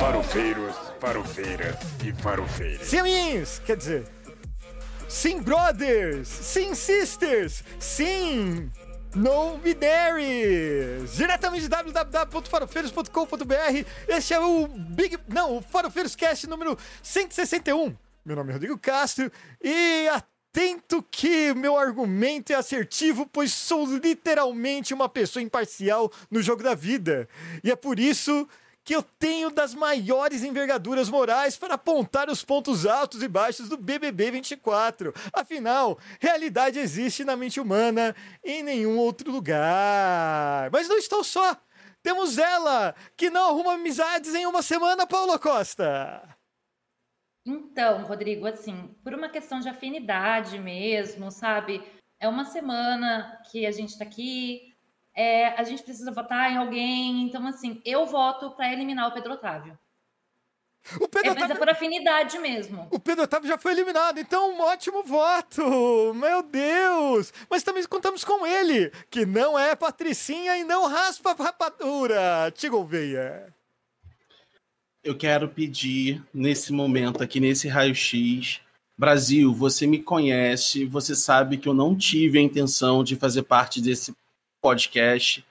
Farofeiros, farofeiras e farofeiras. Siamins, quer dizer, sim brothers, sim sisters, sim no binaries. Diretamente de www.farofeiros.com.br. Este é o Big, não, o Farofeiros Cast número 161. Meu nome é Rodrigo Castro e atento que meu argumento é assertivo, pois sou literalmente uma pessoa imparcial no jogo da vida. E é por isso que eu tenho das maiores envergaduras morais para apontar os pontos altos e baixos do BBB 24. Afinal, realidade existe na mente humana em nenhum outro lugar. Mas não estou só. Temos ela, que não arruma amizades em uma semana, Paula Costa. Então, Rodrigo, assim, por uma questão de afinidade mesmo, sabe? É uma semana que a gente está aqui, é, a gente precisa votar em alguém. Então, assim, eu voto para eliminar o Pedro Otávio. O Pedro é, mas Otávio... é por afinidade mesmo. O Pedro Otávio já foi eliminado, então um ótimo voto! Meu Deus! Mas também contamos com ele, que não é patricinha e não raspa rapadura. Te Gouveia. Eu quero pedir, nesse momento aqui, nesse raio-x, Brasil, você me conhece, você sabe que eu não tive a intenção de fazer parte desse podcast,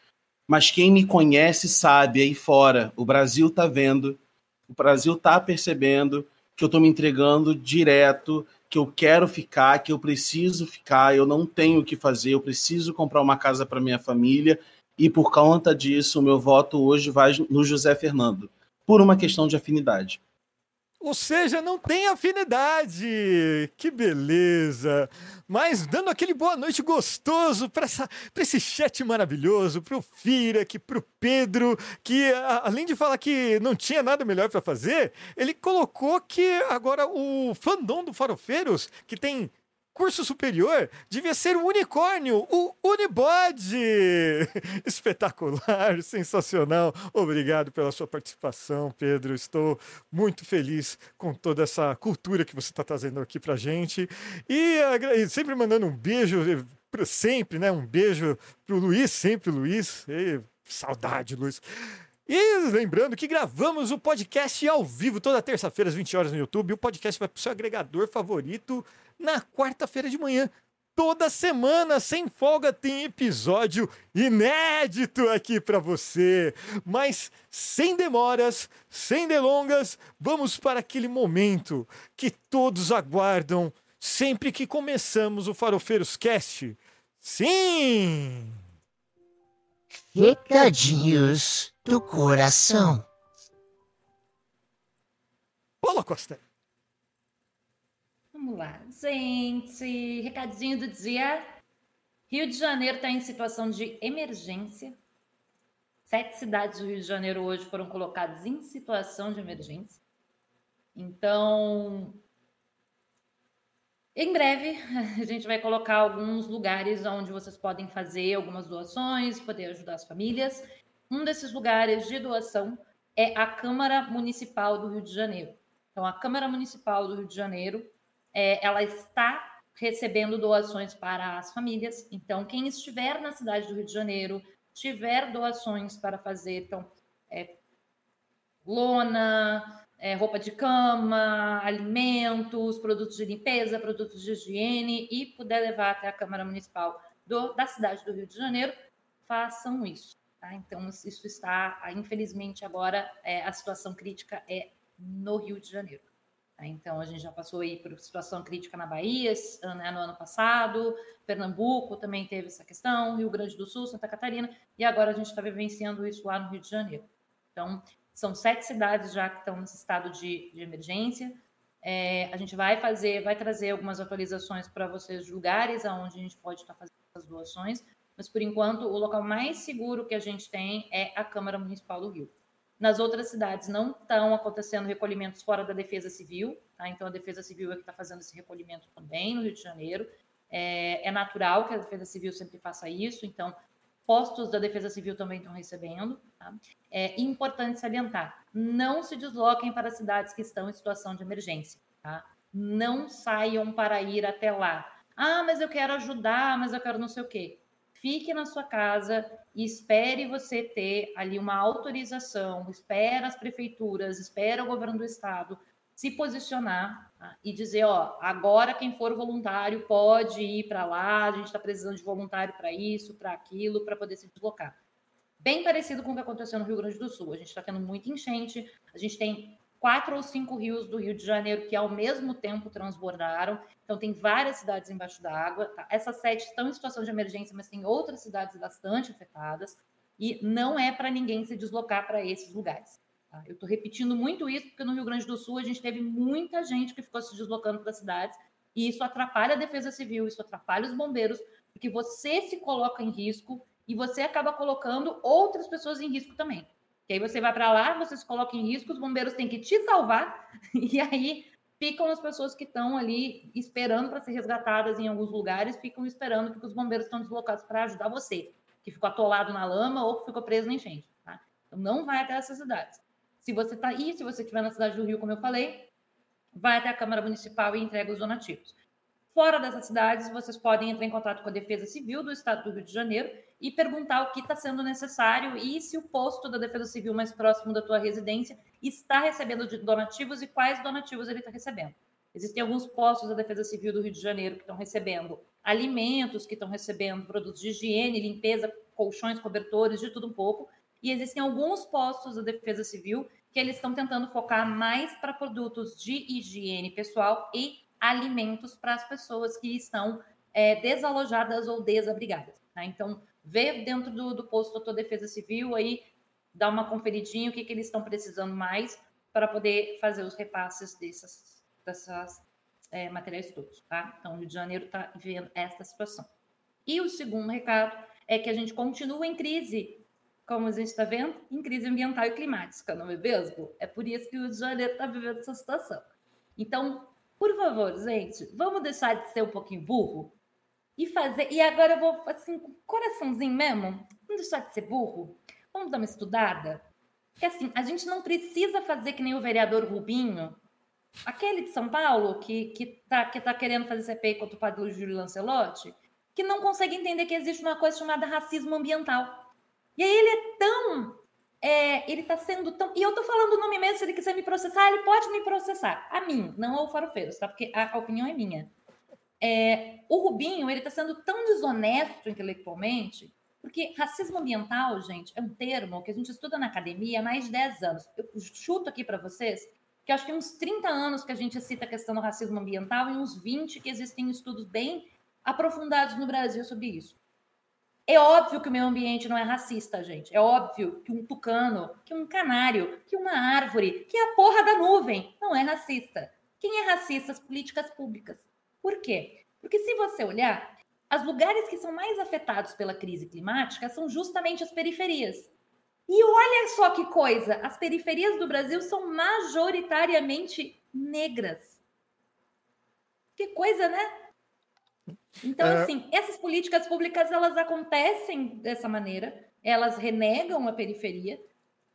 mas quem me conhece sabe aí fora, o Brasil tá vendo, o Brasil tá percebendo que eu tô me entregando direto, que eu quero ficar, que eu preciso ficar, eu não tenho o que fazer, eu preciso comprar uma casa para minha família e por conta disso o meu voto hoje vai no José Fernando, por uma questão de afinidade. Ou seja, não tem afinidade. Que beleza. Mas dando aquele boa noite gostoso para esse chat maravilhoso, para o Firek, para o Pedro, que além de falar que não tinha nada melhor para fazer, ele colocou que agora o fandom do Farofeiros, que tem curso superior devia ser o unicórnio, o Unibode. Espetacular, sensacional. Obrigado pela sua participação, Pedro. Estou muito feliz com toda essa cultura que você está trazendo aqui para gente. E, e sempre mandando um beijo, sempre, né? Um beijo para o Luiz, sempre Luiz. E, saudade, Luiz. E lembrando que gravamos o podcast ao vivo toda terça-feira às 20 horas no YouTube. O podcast vai para o seu agregador favorito na quarta-feira de manhã. Toda semana, sem folga, tem episódio inédito aqui para você. Mas sem demoras, sem delongas, vamos para aquele momento que todos aguardam sempre que começamos o Farofeiros Cast. Sim! Recadinhos do coração. Paula Costa. Vamos lá, gente. Recadinho do dia. Rio de Janeiro está em situação de emergência. Sete cidades do Rio de Janeiro hoje foram colocadas em situação de emergência. Então, em breve, a gente vai colocar alguns lugares onde vocês podem fazer algumas doações, poder ajudar as famílias. Um desses lugares de doação é a Câmara Municipal do Rio de Janeiro. Então, a Câmara Municipal do Rio de Janeiro é, ela está recebendo doações para as famílias. Então, quem estiver na cidade do Rio de Janeiro, tiver doações para fazer, então, é, lona, é, roupa de cama, alimentos, produtos de limpeza, produtos de higiene e puder levar até a Câmara Municipal do, da cidade do Rio de Janeiro, façam isso. Tá? Então, isso está, infelizmente, agora é, a situação crítica é no Rio de Janeiro. Né? Então, a gente já passou aí por situação crítica na Bahia né, no ano passado, Pernambuco também teve essa questão, Rio Grande do Sul, Santa Catarina, e agora a gente está vivenciando isso lá no Rio de Janeiro. Então, são sete cidades já que estão nesse estado de, de emergência. É, a gente vai fazer, vai trazer algumas atualizações para vocês de lugares aonde a gente pode estar tá fazendo as doações, mas por enquanto o local mais seguro que a gente tem é a Câmara Municipal do Rio. Nas outras cidades não estão acontecendo recolhimentos fora da Defesa Civil, tá? então a Defesa Civil é que está fazendo esse recolhimento também no Rio de Janeiro. É, é, natural que a Defesa Civil sempre faça isso, então postos da Defesa Civil também estão recebendo. Tá? É importante salientar: não se desloquem para cidades que estão em situação de emergência. Tá? Não saiam para ir até lá. Ah, mas eu quero ajudar, mas eu quero não sei o quê. Fique na sua casa e espere você ter ali uma autorização, espera as prefeituras, espera o governo do estado se posicionar tá? e dizer, ó, agora quem for voluntário pode ir para lá, a gente está precisando de voluntário para isso, para aquilo, para poder se deslocar. Bem parecido com o que aconteceu no Rio Grande do Sul. A gente está tendo muita enchente, a gente tem quatro ou cinco rios do Rio de Janeiro que ao mesmo tempo transbordaram. Então tem várias cidades embaixo d'água. Tá? Essas sete estão em situação de emergência, mas tem outras cidades bastante afetadas. E não é para ninguém se deslocar para esses lugares. Tá? Eu estou repetindo muito isso, porque no Rio Grande do Sul a gente teve muita gente que ficou se deslocando para cidades, e isso atrapalha a defesa civil, isso atrapalha os bombeiros, porque você se coloca em risco e você acaba colocando outras pessoas em risco também. Que aí você vai para lá, você se coloca em risco, os bombeiros têm que te salvar, e aí ficam as pessoas que estão ali esperando para ser resgatadas em alguns lugares, ficam esperando porque os bombeiros estão deslocados para ajudar você, que ficou atolado na lama ou que ficou preso na enchente. Tá? Então não vai até essas cidades. Se você está aí, se você estiver na cidade do Rio, como eu falei, vai até a Câmara Municipal e entrega os donativos. Fora dessas cidades, vocês podem entrar em contato com a Defesa Civil do Estado do Rio de Janeiro e perguntar o que está sendo necessário e se o posto da Defesa Civil mais próximo da tua residência está recebendo donativos e quais donativos ele está recebendo. Existem alguns postos da Defesa Civil do Rio de Janeiro que estão recebendo alimentos, que estão recebendo produtos de higiene, limpeza, colchões, cobertores, de tudo um pouco. E existem alguns postos da Defesa Civil que eles estão tentando focar mais para produtos de higiene pessoal e alimentos para as pessoas que estão é, desalojadas ou desabrigadas. Tá? Então, vê dentro do, do posto da Defesa Civil aí, dá uma conferidinha o que, que eles estão precisando mais para poder fazer os repasses dessas, dessas é, materiais todos. Tá? Então, o Rio de Janeiro está vivendo esta situação. E o segundo recado é que a gente continua em crise como a gente está vendo, em crise ambiental e climática, não é mesmo? É por isso que o Rio de Janeiro está vivendo essa situação. Então, por favor, gente, vamos deixar de ser um pouquinho burro e fazer. E agora eu vou, assim, com coraçãozinho mesmo, vamos deixar de ser burro? Vamos dar uma estudada? Porque, assim, a gente não precisa fazer que nem o vereador Rubinho, aquele de São Paulo, que, que, tá, que tá querendo fazer CPI contra o padre Júlio Lancelotti, que não consegue entender que existe uma coisa chamada racismo ambiental. E aí ele é tão. É, ele tá sendo tão. E eu tô falando o nome mesmo, se ele quiser me processar, ele pode me processar. A mim, não ao Farofeiros, tá? Porque a, opinião é minha. É, o Rubinho, ele tá sendo tão desonesto intelectualmente, porque racismo ambiental, gente, é um termo que a gente estuda na academia há mais de 10 anos. Eu chuto aqui para vocês que acho que uns 30 anos que a gente cita a questão do racismo ambiental e uns 20 que existem estudos bem aprofundados no Brasil sobre isso. É óbvio que o meio ambiente não é racista, gente. É óbvio que um tucano, que um canário, que uma árvore, que a porra da nuvem não é racista. Quem é racista? As políticas públicas. Por quê? Porque se você olhar, os lugares que são mais afetados pela crise climática são justamente as periferias. E olha só que coisa, as periferias do Brasil são majoritariamente negras. Que coisa, né? Então, é... assim, essas políticas públicas, elas acontecem dessa maneira, elas renegam a periferia,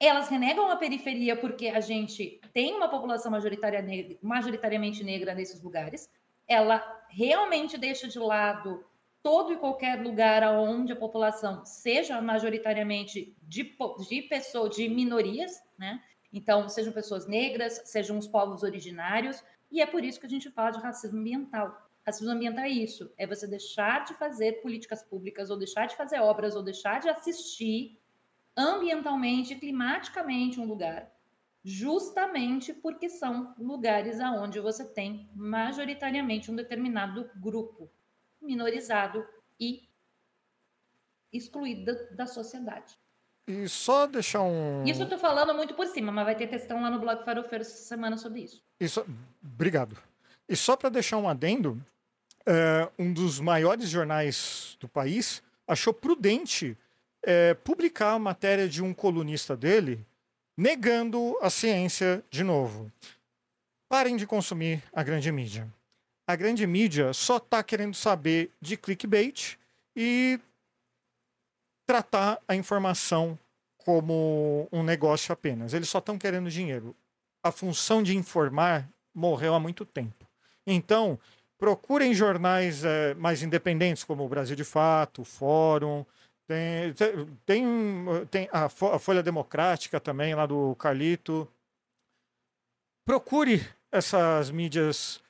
elas renegam a periferia porque a gente tem uma população majoritária negra, majoritariamente negra nesses lugares, ela realmente deixa de lado todo e qualquer lugar onde a população seja majoritariamente de, de pessoas, de minorias, né? Então, sejam pessoas negras, sejam os povos originários, e é por isso que a gente fala de racismo ambiental. Racismo ambiental é isso: é você deixar de fazer políticas públicas, ou deixar de fazer obras, ou deixar de assistir ambientalmente, climaticamente um lugar, justamente porque são lugares aonde você tem majoritariamente um determinado grupo minorizado e excluído da, da sociedade. E só deixar um. Isso eu tô falando muito por cima, mas vai ter textão lá no blog Farofeiro essa semana sobre isso. Isso, obrigado. E só para deixar um adendo, é, um dos maiores jornais do país achou prudente é, publicar a matéria de um colunista dele negando a ciência de novo. Parem de consumir a grande mídia. A grande mídia só está querendo saber de clickbait e tratar a informação como um negócio apenas. Eles só estão querendo dinheiro. A função de informar morreu há muito tempo. Então, procurem jornais é, mais independentes, como o Brasil de Fato, o Fórum. Tem, tem, tem a, Fo- a Folha Democrática também, lá do Carlito. Procure essas mídias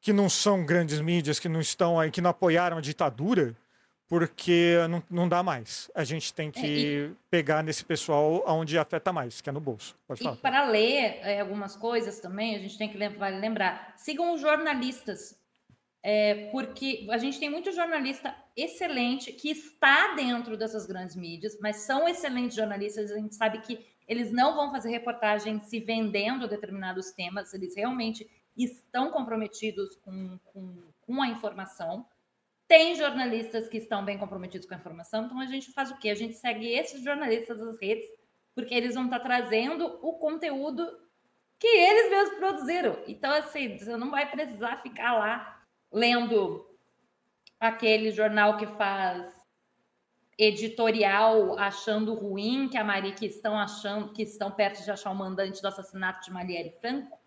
que não são grandes mídias, que não estão aí, que não apoiaram a ditadura, porque não, não dá mais. A gente tem que pegar nesse pessoal onde afeta mais, que é no bolso. Pode E falar. para ler é, algumas coisas também, a gente tem que lembrar. Sigam os jornalistas. É, porque a gente tem muito jornalista excelente que está dentro dessas grandes mídias, mas são excelentes jornalistas. A gente sabe que eles não vão fazer reportagem se vendendo determinados temas, eles realmente estão comprometidos com, com, com a informação. Tem jornalistas que estão bem comprometidos com a informação, então a gente faz o quê? A gente segue esses jornalistas das redes porque eles vão estar trazendo o conteúdo que eles mesmos produziram. Então, assim, você não vai precisar ficar lá lendo aquele jornal que faz editorial achando ruim que a Mari que estão achando que estão perto de achar o mandante do assassinato de Marielle Franco,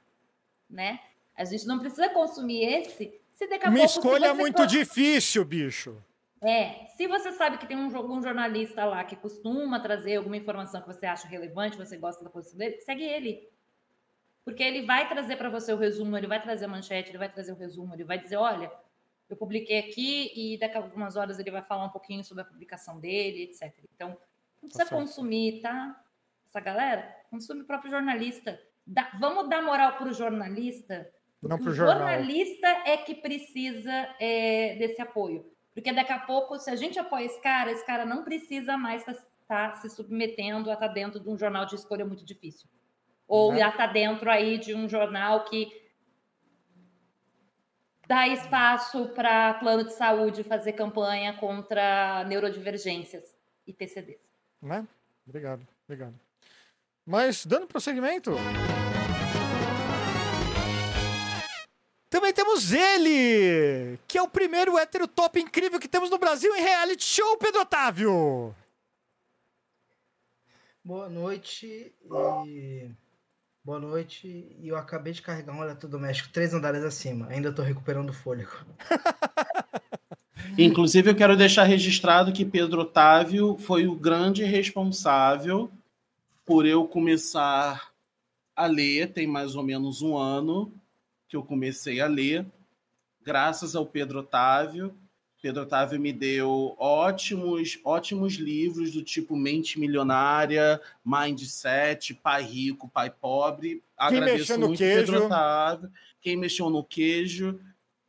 né? A gente não precisa consumir esse. Se daqui a Minha pouco, escolha é muito difícil, bicho. é, se você sabe que tem um, um jornalista lá que costuma trazer alguma informação que você acha relevante, você gosta da posição dele, segue ele. Porque ele vai trazer para você o resumo, ele vai trazer a manchete, ele vai trazer o resumo, ele vai dizer, olha, eu publiquei aqui e daqui a algumas horas ele vai falar um pouquinho sobre a publicação dele, etc. Então, não precisa certo. consumir, tá? Essa galera, consome o próprio jornalista. Dá- vamos dar moral para o jornalista, Não o pro jornal. jornalista é que precisa é, desse apoio. Porque daqui a pouco, se a gente apoia esse cara, esse cara não precisa mais estar se submetendo a estar dentro de um jornal de escolha muito difícil. Ou Uhum. a estar dentro aí de um jornal que dá espaço para plano de saúde fazer campanha contra neurodivergências e TCDs. Né? Obrigado, obrigado. Mas, dando prosseguimento. Também temos ele, que é o primeiro hétero top incrível que temos no Brasil em reality show, Pedro Otávio. Boa noite e. Boa noite. E eu acabei de carregar um eletrodoméstico três andares acima. Ainda tô recuperando o fôlego. Inclusive, eu quero deixar registrado que Pedro Otávio foi o grande responsável por eu começar a ler, tem mais ou menos um ano que eu comecei a ler, graças ao Pedro Otávio. Pedro Otávio me deu ótimos, ótimos livros do tipo Mente Milionária, Mindset, Pai Rico, Pai Pobre. Agradeço mexeu no muito queijo? Pedro Otávio. Quem mexeu no queijo,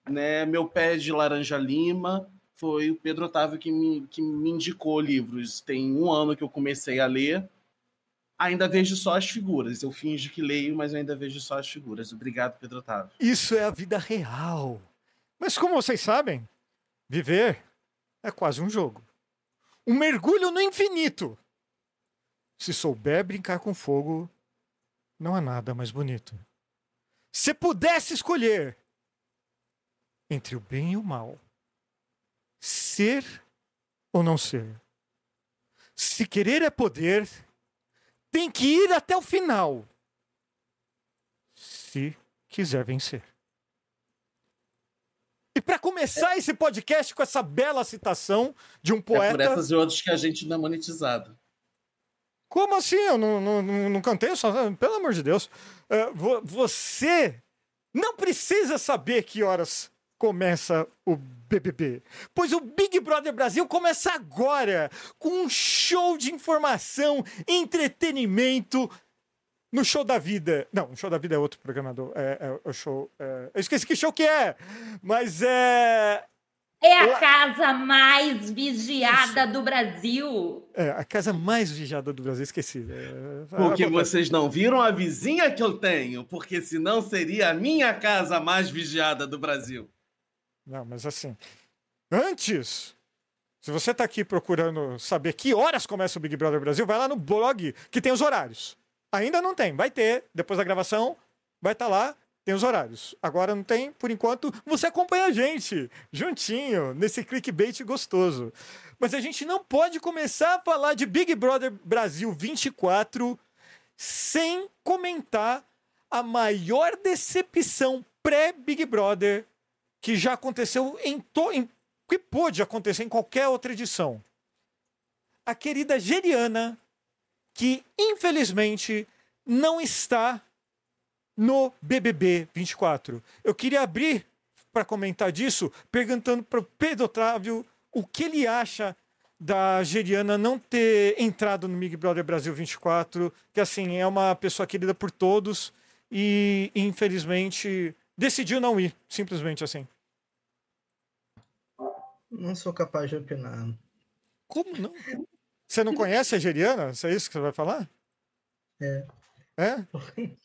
né? Meu pé de laranja lima foi o Pedro Otávio que me, que me indicou livros. Tem um ano que eu comecei a ler. Ainda vejo só as figuras. Eu finjo que leio, mas eu ainda vejo só as figuras. Obrigado, Pedro Otávio. Isso é a vida real. Mas como vocês sabem, viver é quase um jogo. Um mergulho no infinito. Se souber brincar com fogo, não há nada mais bonito. Se pudesse escolher entre o bem e o mal, ser ou não ser, se querer é poder, tem que ir até o final. Se quiser vencer. E para começar esse podcast com essa bela citação de um É por poeta. essas e outras que a gente não é monetizado. Como assim? Eu não, não, não, cantei, só, pelo amor de Deus. É, vo- você não precisa saber que horas começa o BBB, pois o Big Brother Brasil começa agora com um show de informação, entretenimento no Show da Vida. Não, o Show da Vida é outro programador. É, é o show. é, eu esqueci que show que é, mas é. É a casa mais vigiada do Brasil. É a casa mais vigiada do Brasil, esqueci. É, Porque vocês não viram a vizinha que eu tenho, porque senão seria a minha casa mais vigiada do Brasil. Não, mas assim, antes, se você está aqui procurando saber que horas começa o Big Brother Brasil, vai lá no blog que tem os horários. Ainda não tem, vai ter. Depois da gravação, vai estar lá, tem os horários. Agora não tem, por enquanto, você acompanha a gente, juntinho, nesse clickbait gostoso. Mas a gente não pode começar a falar de Big Brother Brasil 24 sem comentar a maior decepção pré-Big Brother que já aconteceu em, to, em que pôde acontecer em qualquer outra edição. A querida Geriana, que infelizmente não está no BBB 24. Eu queria abrir para comentar disso, perguntando para o Pedro Otávio o que ele acha da Geriana não ter entrado no Big Brother Brasil 24, que assim é uma pessoa querida por todos e infelizmente decidiu não ir, simplesmente assim. Não sou capaz de opinar. Como não? Você não conhece a Geriana? É isso que você vai falar? É. É?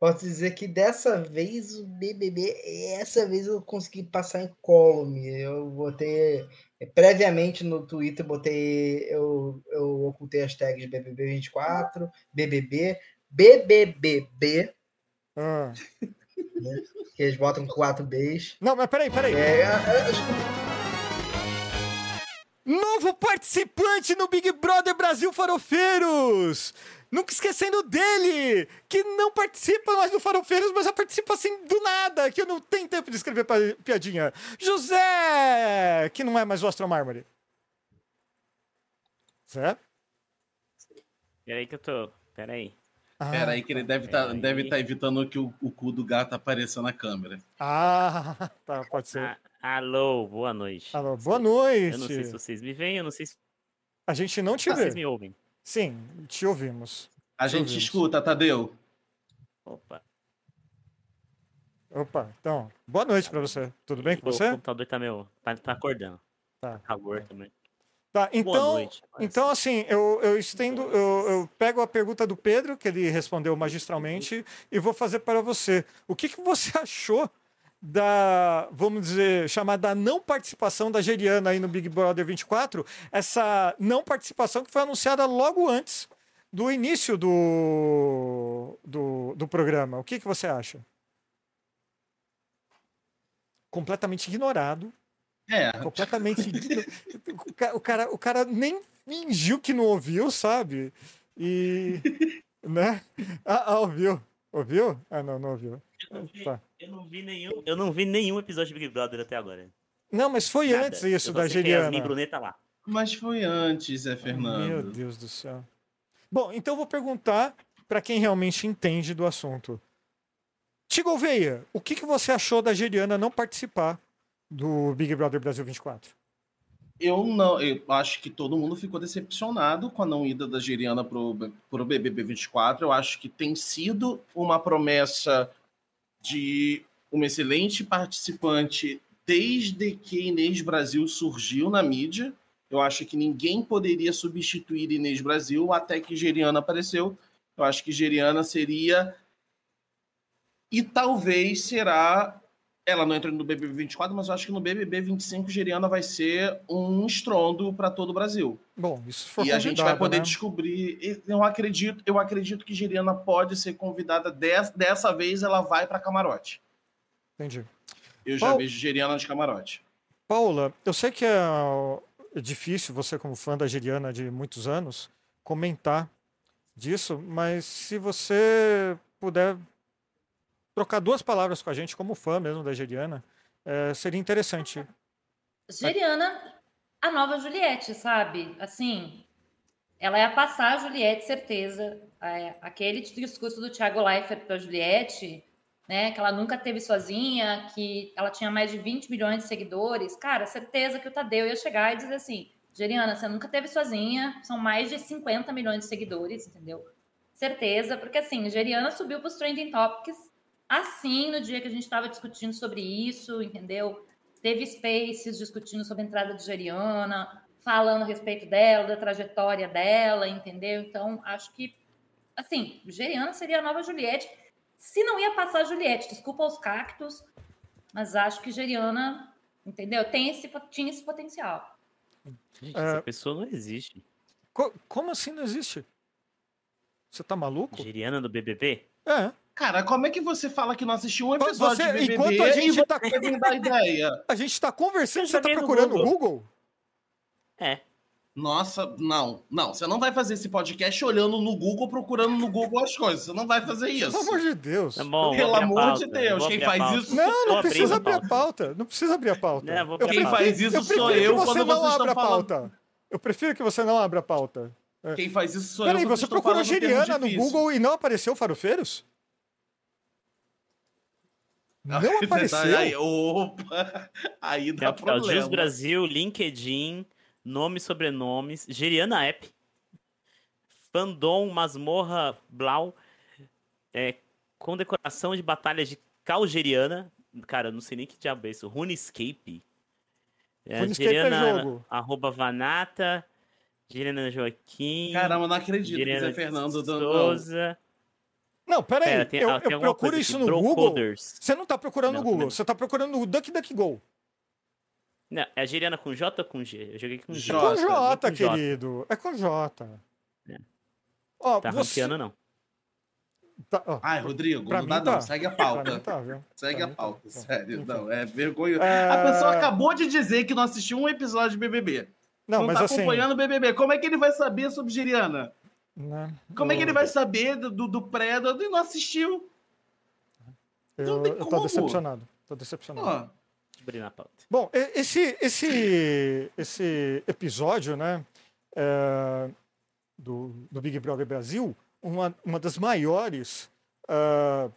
Posso dizer que dessa vez o BBB, essa vez eu consegui passar em column. Eu botei previamente no Twitter, botei eu, eu ocultei as tags BBB24, BBB, BBBB, Ah. né, que eles botam quatro Bs. Não, mas peraí, peraí. É, é, é, Novo participante no Big Brother Brasil Farofeiros! Nunca esquecendo dele, que não participa mais do Farofeiros, mas já participa assim do nada, que eu não tenho tempo de escrever piadinha. José, que não é mais o Astro Mármore. Zé? Peraí que eu tô. Peraí. Ah, Pera aí que ele deve estar Peraí. deve tá evitando que o, o cu do gato apareça na câmera. Ah, tá, pode ser. Ah, alô, boa noite. Alô, boa noite. Eu não sei se vocês me veem, eu não sei se A gente não te vocês vê. me ouvem. Sim, te ouvimos. A gente ouvimos. escuta, Tadeu. Opa. Opa, então, boa noite pra você. Tudo bem com o você? computador tá meu. Tá, tá acordando. Tá. Calor também. Tá, então, noite. mas- então assim, eu, eu estendo, eu, eu pego a pergunta do Pedro, que ele respondeu magistralmente, e vou fazer para você. O que, que você achou da, vamos dizer, chamada não participação da Geriana aí no Big Brother 24? Essa não participação que foi anunciada logo antes do início do, do, do programa. O que, que você acha? Completamente ignorado. É, Completamente. igno- o, ca- o cara, o cara nem fingiu que não ouviu, sabe? E. Né? Ah, ah, ouviu. Ouviu? Ah, não, não ouviu. Eu não vi- Tá. Eu não vi nenhum, eu não vi nenhum episódio de Big Brother até agora. Não, mas foi Nada. antes isso da Yasmin Geriana. Brunet tá lá. mas foi antes, Zé Meu Fernando. Deus do céu. Bom, então eu vou perguntar para quem realmente entende do assunto. Tigo Veia, o que, que você achou da Geriana não participar do Big Brother Brasil 24? Eu não, eu acho que todo mundo ficou decepcionado com a não ida da Geriana pro, pro BBB 24. Eu acho que tem sido uma promessa de uma excelente participante desde que Inês Brasil surgiu na mídia. Eu acho que ninguém poderia substituir Inês Brasil até que Geriana apareceu. Eu acho que Geriana seria e talvez será ela não entrou no BBB 24, mas eu acho que no BBB 25 Geriana vai ser um estrondo para todo o Brasil. Bom, isso foi e a gente vai poder né? descobrir. Eu acredito, eu acredito que Geriana pode ser convidada des- dessa vez. Ela vai para camarote. Entendi. Eu já vejo Geriana de camarote. Paula, eu sei que é é difícil você, como fã da Geriana de muitos anos, comentar disso, mas se você puder trocar duas palavras com a gente, como fã mesmo da Geriana, eh, seria interessante. Geriana, a nova Juliette, sabe? Assim, ela ia passar a Juliette, certeza. É, aquele discurso do Thiago Leifert para Juliette, né? Que ela nunca teve sozinha, que ela tinha mais de 20 milhões de seguidores. Cara, certeza que o Tadeu ia chegar e dizer assim: Geriana, você nunca teve sozinha, são mais de 50 milhões de seguidores, entendeu? Certeza, porque assim, Geriana subiu para os trending topics assim no dia que a gente estava discutindo sobre isso, entendeu? Teve spaces discutindo sobre a entrada de Geriana, falando a respeito dela, da trajetória dela, entendeu? Então, acho que, assim, Geriana seria a nova Juliette. Se não ia passar a Juliette, desculpa os cactos, mas acho que Geriana, entendeu? Tem esse, tinha esse potencial. Gente, É. essa pessoa não existe. Co- como assim não existe? Você tá maluco? Geriana do BBB? É. Cara, como é que você fala que não assistiu um episódio Você- de BBB enquanto a gente e tá- você ideia? A gente tá conversando, você tá no procurando o Google. Google? É. Nossa, não, não. Você não vai fazer esse podcast olhando no Google, procurando no Google as coisas. Você não vai fazer isso. Pelo amor de Deus. Tá bom, Pelo amor pauta, de Deus, quem faz isso- Não, não precisa abrir a pauta. pauta. Não precisa abrir a pauta. É, vou Eu Quem faz isso eu sou prefiro eu que você quando não abra a falando. pauta. Eu prefiro que você não abra a pauta. Quem faz isso sou Peraí, eu. quando você procurou Geriana no. Google e não apareceu Farofeiros? Não apareceu? Aí, opa, aí dá Capital problema. Brasil, LinkedIn, nome, sobrenomes, Geriana App, Fandom, Masmorra, Blau, é, condecoração de batalhas de Calgeriana, cara, não sei nem que diabo é isso, RuneScape, é, RuneScape é Geriana, jogo. arroba Vanata, Geriana Joaquim, Caramba, não acredito que Geriana Zé Fernando. Souza, Não, peraí. Pera, tem, eu ah, eu procuro isso no Google. Você não tá procurando Não, no Google, você tá procurando no DuckDuckGo. Não, é Geriana com J ou com G? Eu joguei com G. É com Jota, J, com J. querido. É com J. É. Ó, Tá você... ranqueando, não. tá- ó, Ai, Rodrigo, Pra não dá tá. não. Segue a pauta. tá, viu? Segue Pra a tá. pauta, sério. enfim. Não, é vergonha. É, A pessoa acabou de dizer que não assistiu um episódio de BBB. Não, Não, mas tá assim... acompanhando o BBB. Como é que ele vai saber sobre Giriana? Né, Como é que eu- ele vai saber do, do, do pré do, e não assistiu? Eu, Não tem eu tô decepcionado. Tô decepcionado. Eu pauta. Bom, esse, esse, esse episódio, né, é, do, do Big Brother Brasil, uma, uma das maiores ah,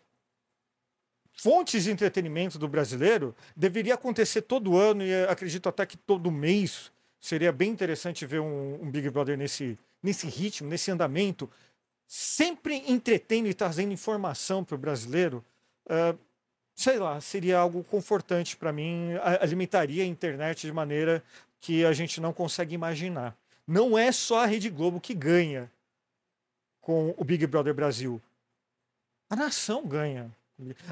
fontes de entretenimento do brasileiro, deveria acontecer todo ano e acredito até que todo mês seria bem interessante ver um, um Big Brother nesse, nesse ritmo, nesse andamento, sempre entretendo e trazendo informação para o brasileiro. Ah, sei lá, seria algo confortante para mim, alimentaria a internet de maneira que a gente não consegue imaginar. Não é só a Rede Globo que ganha com o Big Brother Brasil. A nação ganha.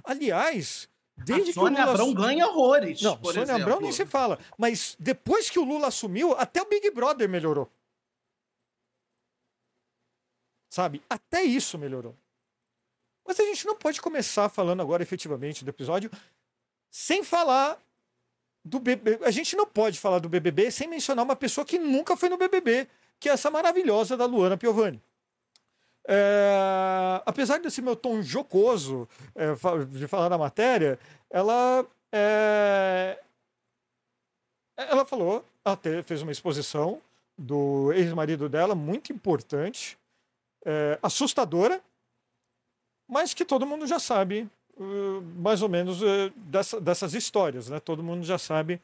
Aliás, desde a Sônia que o Lula Abrão ganha horrores, não, por Sônia exemplo. Abrão nem se fala. Mas depois que o Lula assumiu, até o Big Brother melhorou. Sabe? Até isso melhorou. Mas a gente não pode começar falando agora efetivamente do episódio sem falar do BBB. A gente não pode falar do BBB sem mencionar uma pessoa que nunca foi no BBB, que é essa maravilhosa da Luana Piovani. É, apesar desse meu tom jocoso é, de falar da matéria, ela é, ela falou, ela fez uma exposição do ex-marido dela, muito importante, é, assustadora, mas que todo mundo já sabe, uh, mais ou menos, uh, dessa- dessas histórias, né? Todo mundo já sabe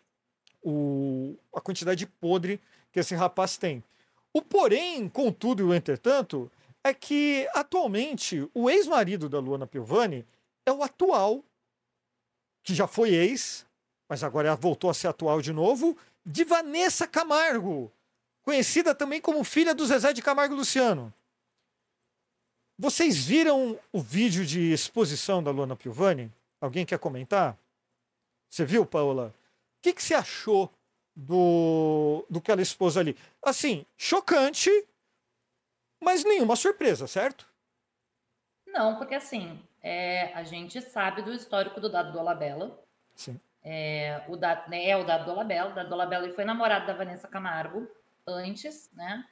o, a quantidade de podre que esse rapaz tem. O porém, contudo e o entretanto, é que atualmente o ex-marido da Luana Piovani é o atual, que já foi ex, mas agora ela voltou a ser atual de novo, de Vanessa Camargo, conhecida também como filha do Zezé de Camargo Luciano. Vocês viram o vídeo de exposição da Luana Piovani? Alguém quer comentar? Você viu, Paola? O que, que você achou do, do que ela expôs ali? Assim, chocante, mas nenhuma surpresa, certo? Não, porque assim, é, a gente sabe do histórico do Dado Dolabella. Sim. É, o Dado, né, é o Dado Dolabella. O Dado Dolabella foi namorado da Vanessa Camargo antes, né?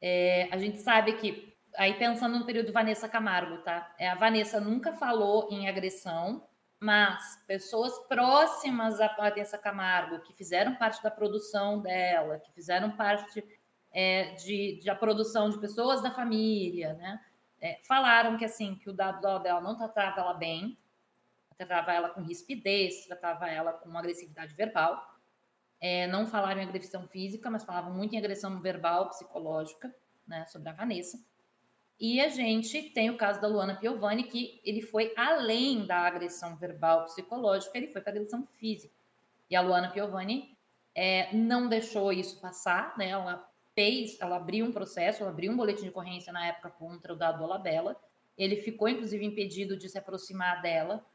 É, a gente sabe que, aí pensando no período Vanessa Camargo, tá? É, a Vanessa nunca falou em agressão, mas pessoas próximas à Vanessa Camargo, que fizeram parte da produção dela, que fizeram parte é, de, de a produção de pessoas da família, né? É, falaram que assim que o dado dela não tratava ela bem, tratava ela com rispidez, tratava ela com agressividade verbal. É, não falaram em agressão física, mas falavam muito em agressão verbal, psicológica, né, sobre a Vanessa. E a gente tem o caso da Luana Piovani, que ele foi além da agressão verbal, psicológica, ele foi para agressão física. E a Luana Piovani é, não deixou isso passar, né? Ela fez, ela abriu um processo, ela abriu um boletim de ocorrência na época contra o Dado Dolabella. Ele ficou, inclusive, impedido de se aproximar dela.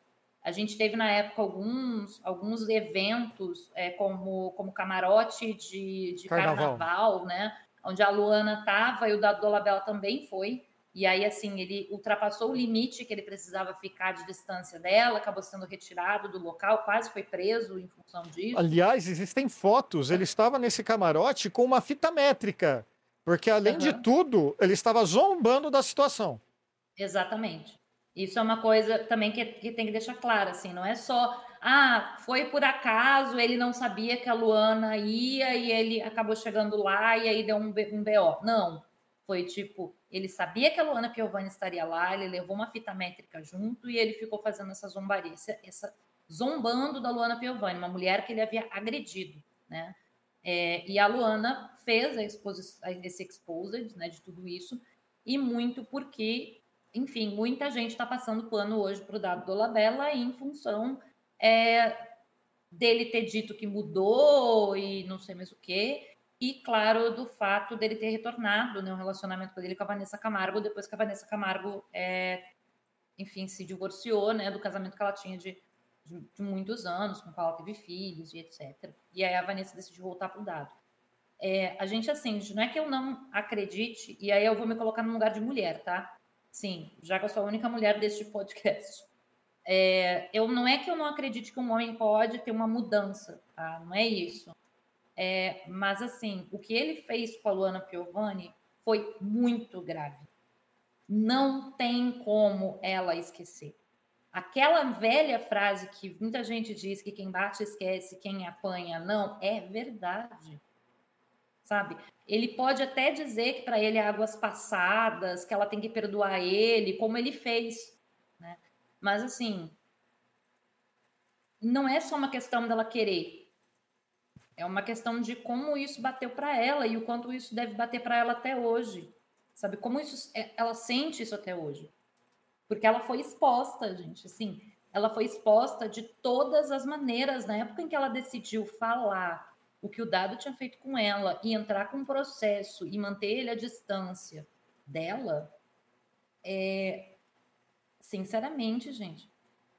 A gente teve, na época, alguns, alguns eventos, é, como, como camarote de, de Carnaval. carnaval. né? Onde a Luana estava e o Dado Dolabella também foi. E aí, assim, ele ultrapassou o limite que ele precisava ficar de distância dela, acabou sendo retirado do local, quase foi preso em função disso. Aliás, existem fotos. Ele estava nesse camarote com uma fita métrica. Porque, além de Aham. tudo, ele estava zombando da situação. Exatamente. Isso é uma coisa também que, que tem que deixar claro, assim, não é só, ah, foi por acaso, ele não sabia que a Luana ia e ele acabou chegando lá e aí deu um, um BO. Não, foi tipo, ele sabia que a Luana Piovani estaria lá, ele levou uma fita métrica junto e ele ficou fazendo essa zombaria, essa, zombando da Luana Piovani, uma mulher que ele havia agredido, né? É, e a Luana fez a- esse exposed, né, de tudo isso, e muito porque enfim, muita gente está passando pano hoje para o dado do Labella em função é, dele ter dito que mudou e não sei mais o quê, e claro, do fato dele ter retornado no relacionamento dele com a Vanessa Camargo, depois que a Vanessa Camargo, é, enfim, se divorciou né, do casamento que ela tinha de, de, de muitos anos, com o qual ela teve filhos e etc. E aí a Vanessa decidiu voltar para o dado. É, a gente, assim, não é que eu não acredite, e aí eu vou me colocar no lugar de mulher, tá? Sim, já que eu sou a única mulher deste podcast. É, eu não é que eu não acredite que um homem pode ter uma mudança, tá? Não é isso. É, mas assim, o que ele fez com a Luana Piovani foi muito grave. Não tem como ela esquecer. Aquela velha frase que muita gente diz que quem bate esquece, quem apanha não, é verdade. Sabe? Ele pode até dizer que para ele é águas passadas, que ela tem que perdoar ele, como ele fez, né? Mas assim, não é só uma questão dela querer. É uma questão de como isso bateu para ela e o quanto isso deve bater para ela até hoje. Sabe como isso é, ela sente isso até hoje? Porque ela foi exposta, gente, assim, ela foi exposta de todas as maneiras na época em que ela decidiu falar o que o dado tinha feito com ela e entrar com um processo e manter ele à distância dela, é, sinceramente, gente,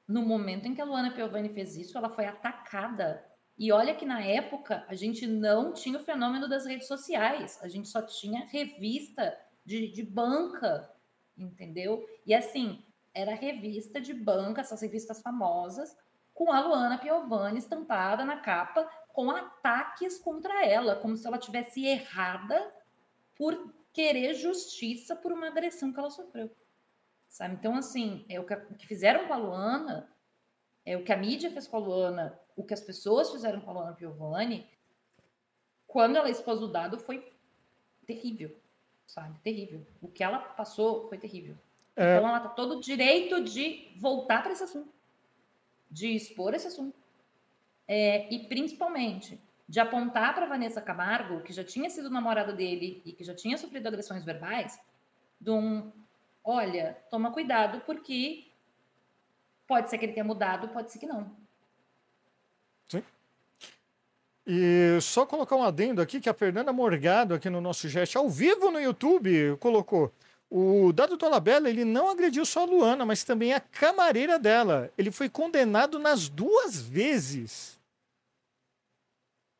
no momento em que a Luana Piovani fez isso, ela foi atacada. E olha que na época a gente não tinha o fenômeno das redes sociais, a gente só tinha revista de, de banca, entendeu? E assim, era revista de banca, essas revistas famosas, com a Luana Piovani estampada na capa, com ataques contra ela, como se ela tivesse errada por querer justiça por uma agressão que ela sofreu. Sabe? Então, assim, é o que, fizeram com a Luana, é o que a mídia fez com a Luana, o que as pessoas fizeram com a Luana Piovani, quando ela expôs o dado, foi terrível, sabe? Terrível. O que ela passou foi terrível. É. Então, ela tá todo o direito de voltar para esse assunto, de expor esse assunto. É, e principalmente de apontar para Vanessa Camargo, que já tinha sido namorada dele e que já tinha sofrido agressões verbais, de um, olha, toma cuidado porque pode ser que ele tenha mudado, pode ser que não. E só colocar um adendo aqui que a Fernanda Morgado aqui no nosso chat, ao vivo no YouTube, colocou. O Dado Dolabella, ele não agrediu só a Luana, mas também a camareira dela. Ele foi condenado nas duas vezes.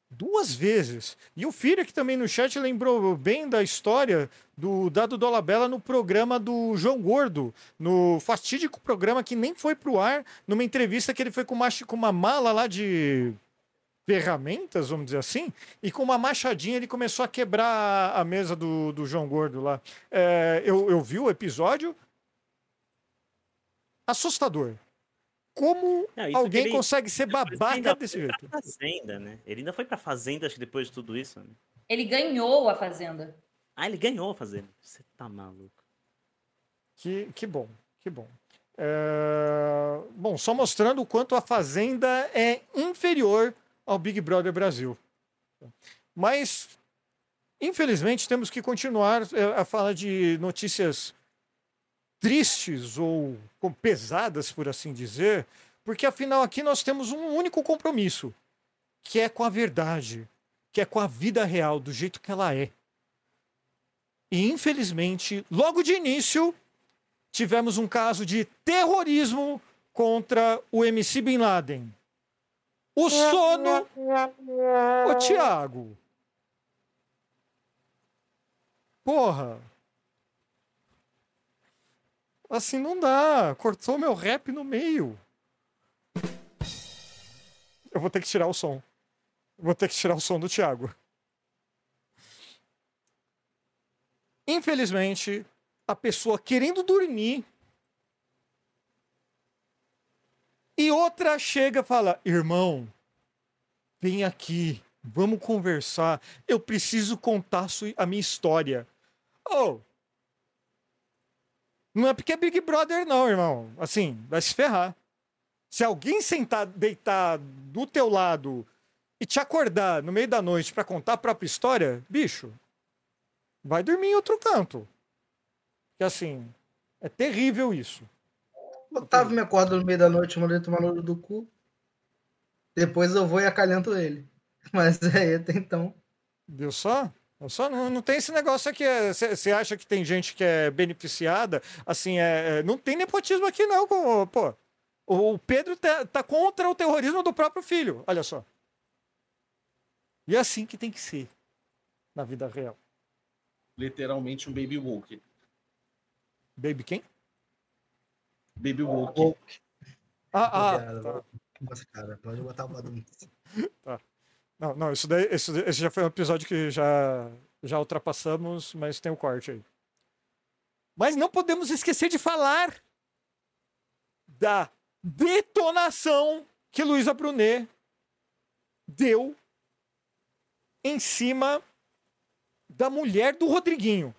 Duas vezes. E o Filho aqui também no chat lembrou bem da história do Dado Dolabella no programa do João Gordo, no fatídico programa que nem foi pro ar, numa entrevista que ele foi com uma, com uma mala lá de ferramentas, vamos dizer assim, e com uma machadinha ele começou a quebrar a mesa do, do João Gordo lá. É, eu, eu vi o episódio. Assustador. Como Não, alguém ele- consegue ser babaca desse foi jeito? Pra fazenda, né? Ele ainda foi pra fazenda, acho que depois de tudo isso. Né? Ele ganhou a Fazenda. Ah, ele ganhou a fazenda. Você tá maluco. Que, que bom, que bom. É, Bom, só mostrando o quanto a Fazenda é inferior ao Big Brother Brasil. Mas, infelizmente, temos que continuar é, a falar de notícias tristes ou pesadas, por assim dizer, porque afinal aqui nós temos um único compromisso, que é com a verdade, que é com a vida real, do jeito que ela é. E infelizmente, logo de início, tivemos um caso de terrorismo contra o MC Bin Laden. O sono. Ô, Tiago. Porra. Assim não dá. Cortou meu rap no meio. Eu vou ter que tirar o som. Vou ter que tirar o som do Thiago. Infelizmente, a pessoa querendo dormir e outra chega e fala: "Irmão, vem aqui, vamos conversar. Eu preciso contar a minha história." Oh, não é porque é Big Brother, não, irmão. Assim, vai se ferrar. Se alguém sentar, deitar do teu lado e te acordar no meio da noite pra contar a própria história, bicho, vai dormir em outro canto. Porque assim, é terrível isso. O Otávio me acorda no meio da noite, manda ele tomar no do cu. Depois eu vou e acalento ele. Mas aí até então. Deu só? Deu só não, não tem esse negócio aqui. Você acha que tem gente que é beneficiada? Assim, é, é, não tem nepotismo aqui, não. com- Pô, o o Pedro tá, tá contra o terrorismo do próprio filho. Olha só. E é assim que tem que ser na vida real. Literalmente um baby woke. Baby quem? Baby woke. Woke. Ah, ah. Tá. Nossa, cara, pode botar o badum. Não, não, isso daí, isso, esse já foi um episódio que já, já ultrapassamos, mas tem o corte aí. Mas não podemos esquecer de falar da detonação que Luísa Brunet deu em cima da mulher do Rodriguinho.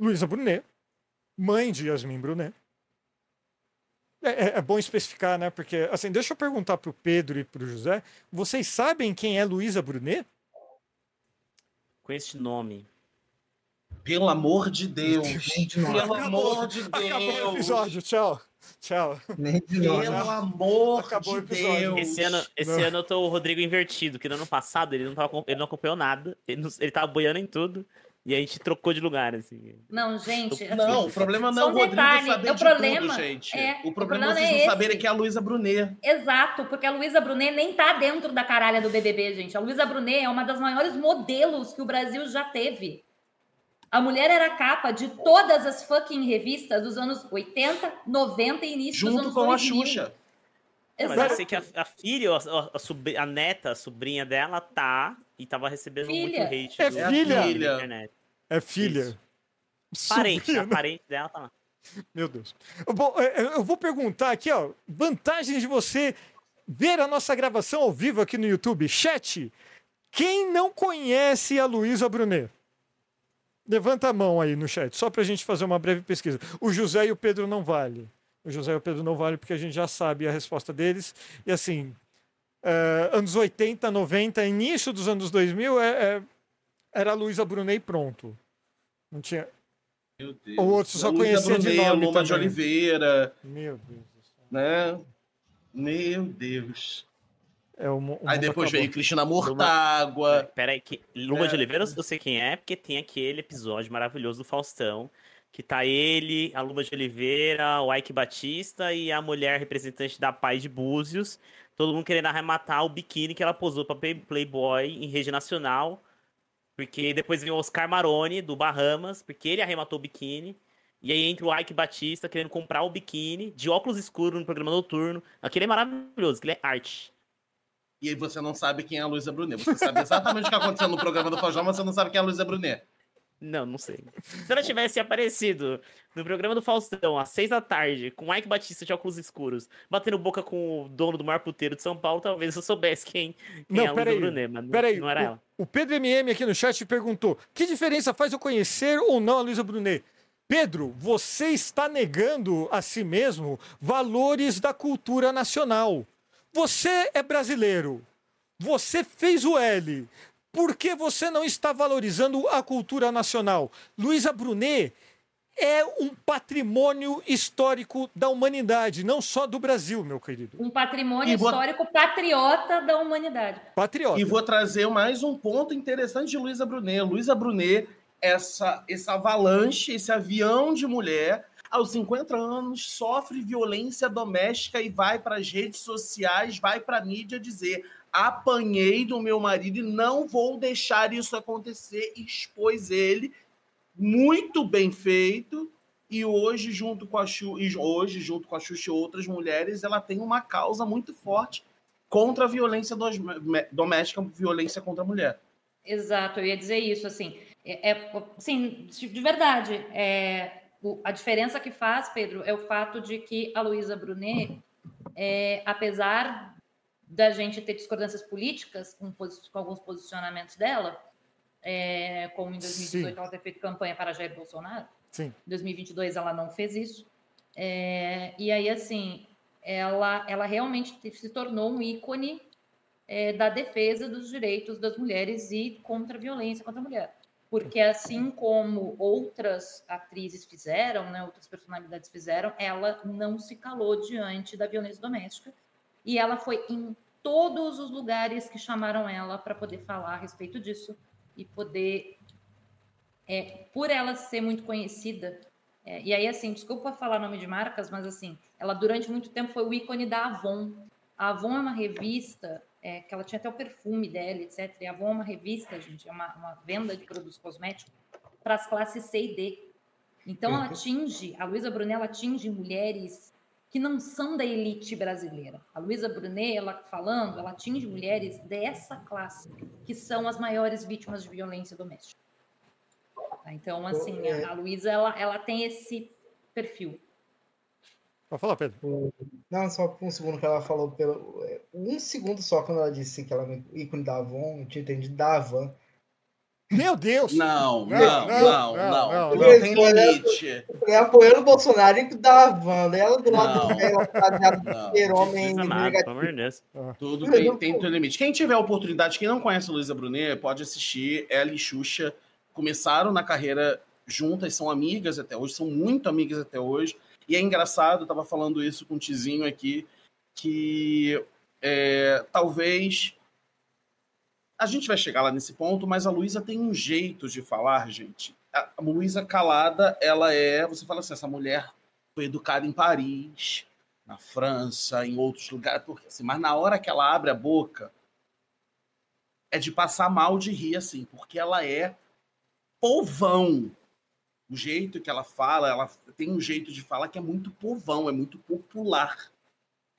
Luísa Brunet, mãe de Yasmin Brunet. É, é- é bom especificar, né? Porque, assim, deixa eu perguntar pro Pedro e pro José. Vocês sabem quem é Luísa Brunet? Com este nome. Pelo amor de Deus. Pelo amor de Acabou o Deus. episódio, tchau. Tchau. Nem de nós. Pelo amor Acabou o de episódio. Deus. Esse ano, esse Não. ano eu tô o Rodrigo invertido, que no ano passado ele não, tava, ele não acompanhou nada. Ele, não- ele tava boiando em tudo. E a gente trocou de lugar, assim. Não, gente. assim, Não, o problema não é o Rodrigo detalhe, saber o de problema tudo, gente. é- o o problema é problema vocês é não esse. saberem que é a Luísa Brunet. Exato, porque a Luísa Brunet nem tá dentro da caralha do BBB, gente. A Luísa Brunet é uma das maiores modelos que o Brasil já teve. A mulher era capa de todas as fucking revistas dos anos 80, 90 e início dos Junto anos com a 2000. Xuxa. É, mas Exato. eu sei que a, a filha, a, a, a neta, a sobrinha dela, tá. E tava recebendo Filha. muito hate É do- filha. da Filha. internet. É filha. Isso. Parente, Sobrinha, a parente dela tá lá. Meu Deus. Bom, é, é, eu vou perguntar aqui, ó. Vantagens de você ver a nossa gravação ao vivo aqui no YouTube. Chat, quem não conhece a Luísa Brunet? Levanta a mão aí no chat, só pra gente fazer uma breve pesquisa. O José e o Pedro não vale. O José e o Pedro não vale porque a gente já sabe a resposta deles. E assim, é, anos 80, 90, início dos anos 2000, é, é, era a Luísa Brunet e pronto. Não tinha. Meu Deus. O outro só conhecia de Brunet, nome Luma de também. Oliveira, Meu Deus do céu. né? Meu Deus. É, o, mu- o Aí depois acabou. veio Cristina Mortágua. Pera aí, que Luma É. de Oliveira, eu sei quem é, porque tem aquele episódio maravilhoso do Faustão, que tá ele, a Luma de Oliveira, o Ike Batista e a mulher representante da Paz de Búzios, todo mundo querendo arrematar o biquíni que ela posou pra Play- Playboy em rede nacional, porque depois vem o Oscar Maroni, do Bahamas, porque ele arrematou o biquíni, e aí entra o Ike Batista querendo comprar o biquíni de óculos escuros no programa noturno. Aquele é maravilhoso, aquele é arte. E aí você não sabe quem é a Luísa Brunet. Você sabe exatamente o que aconteceu no programa do Faustão, mas você não sabe quem é a Luísa Brunet. Não, não sei. Se ela tivesse aparecido no programa do Faustão, às seis da tarde, com Mike Batista de óculos escuros, batendo boca com o dono do maior puteiro de São Paulo, talvez eu soubesse quem, quem Não, é a peraí, Brunet, mas não, Peraí, não era o, ela. o Pedro MM aqui no chat perguntou: que diferença faz eu conhecer ou não a Luísa Brunet? Pedro, você está negando a si mesmo valores da cultura nacional. Você é brasileiro. Você fez o L. Por que você não está valorizando a cultura nacional? Luísa Brunet é um patrimônio histórico da humanidade, não só do Brasil, meu querido. Um patrimônio vou- histórico patriota da humanidade. Patriota. E vou trazer mais um ponto interessante de Luísa Brunet. Luísa Brunet, essa, essa avalanche, esse avião de mulher, aos 50 anos, sofre violência doméstica e vai para as redes sociais, vai para a mídia dizer: apanhei do meu marido e não vou deixar isso acontecer. Expôs ele, muito bem feito, E hoje, junto com a Xu, hoje, junto com a Xuxa e outras mulheres, ela tem uma causa muito forte contra a violência me- doméstica, violência contra a mulher. Exato, eu ia dizer isso, assim, é, é sim, de de verdade, é, a diferença que faz, Pedro, é o fato de que a Luísa Brunet, é, apesar da gente ter discordâncias políticas com, com alguns posicionamentos dela, é, como em 2018 Sim. ela ter feito campanha para Jair Bolsonaro, Sim. em 2022 ela não fez isso, É, e aí, assim, ela, ela realmente te- se tornou um ícone é, da defesa dos direitos das mulheres e contra a violência contra a mulher. Porque assim como outras atrizes fizeram, né, outras personalidades fizeram, ela não se calou diante da violência doméstica e ela foi em todos os lugares que chamaram ela para poder falar a respeito disso e poder, é, por ela ser muito conhecida, é, e aí assim, desculpa falar nome de marcas, mas assim, ela durante muito tempo foi o ícone da Avon. A Avon é uma revista é, que ela tinha até o perfume dela, etc. E a Avon é uma revista, gente, é uma, uma venda de produtos cosméticos para as classes C e D. Então, ela Uhum. atinge, a Luísa Brunet, ela atinge mulheres que não são da elite brasileira. A Luísa Brunet, ela falando, ela atinge mulheres dessa classe, que são as maiores vítimas de violência doméstica. Tá? Então, assim, É. a, a Luísa, ela, ela tem esse perfil. Pode falar, Pedro. Não, só por um segundo que ela falou. Pelo, é, um segundo só quando ela disse que ela é ícone da Avon, eu tinha entendido da Avan. Meu Deus! Não, Não, não, não, não, não, não. não, Não, não. tem limite. É apoiando o Bolsonaro e da Avan. Daí Ela do lado Não. dela, ser homem Deus. Tudo tem, tem seu limite. Quem tiver a oportunidade, quem não conhece a Luísa Brunet, pode assistir. Ela e Xuxa começaram na carreira juntas, são amigas até hoje, são muito amigas até hoje. E é engraçado, eu tava falando isso com o Tizinho aqui, que é, talvez a gente vai chegar lá nesse ponto, mas a Luísa tem um jeito de falar, gente. A Luísa calada, ela é. Você fala assim, essa mulher foi educada em Paris, na França, em outros lugares, porque, assim, mas na hora que ela abre a boca, é de passar mal de rir, assim, porque ela é povão. O jeito que ela fala, ela tem um jeito de falar que é muito povão, é muito popular.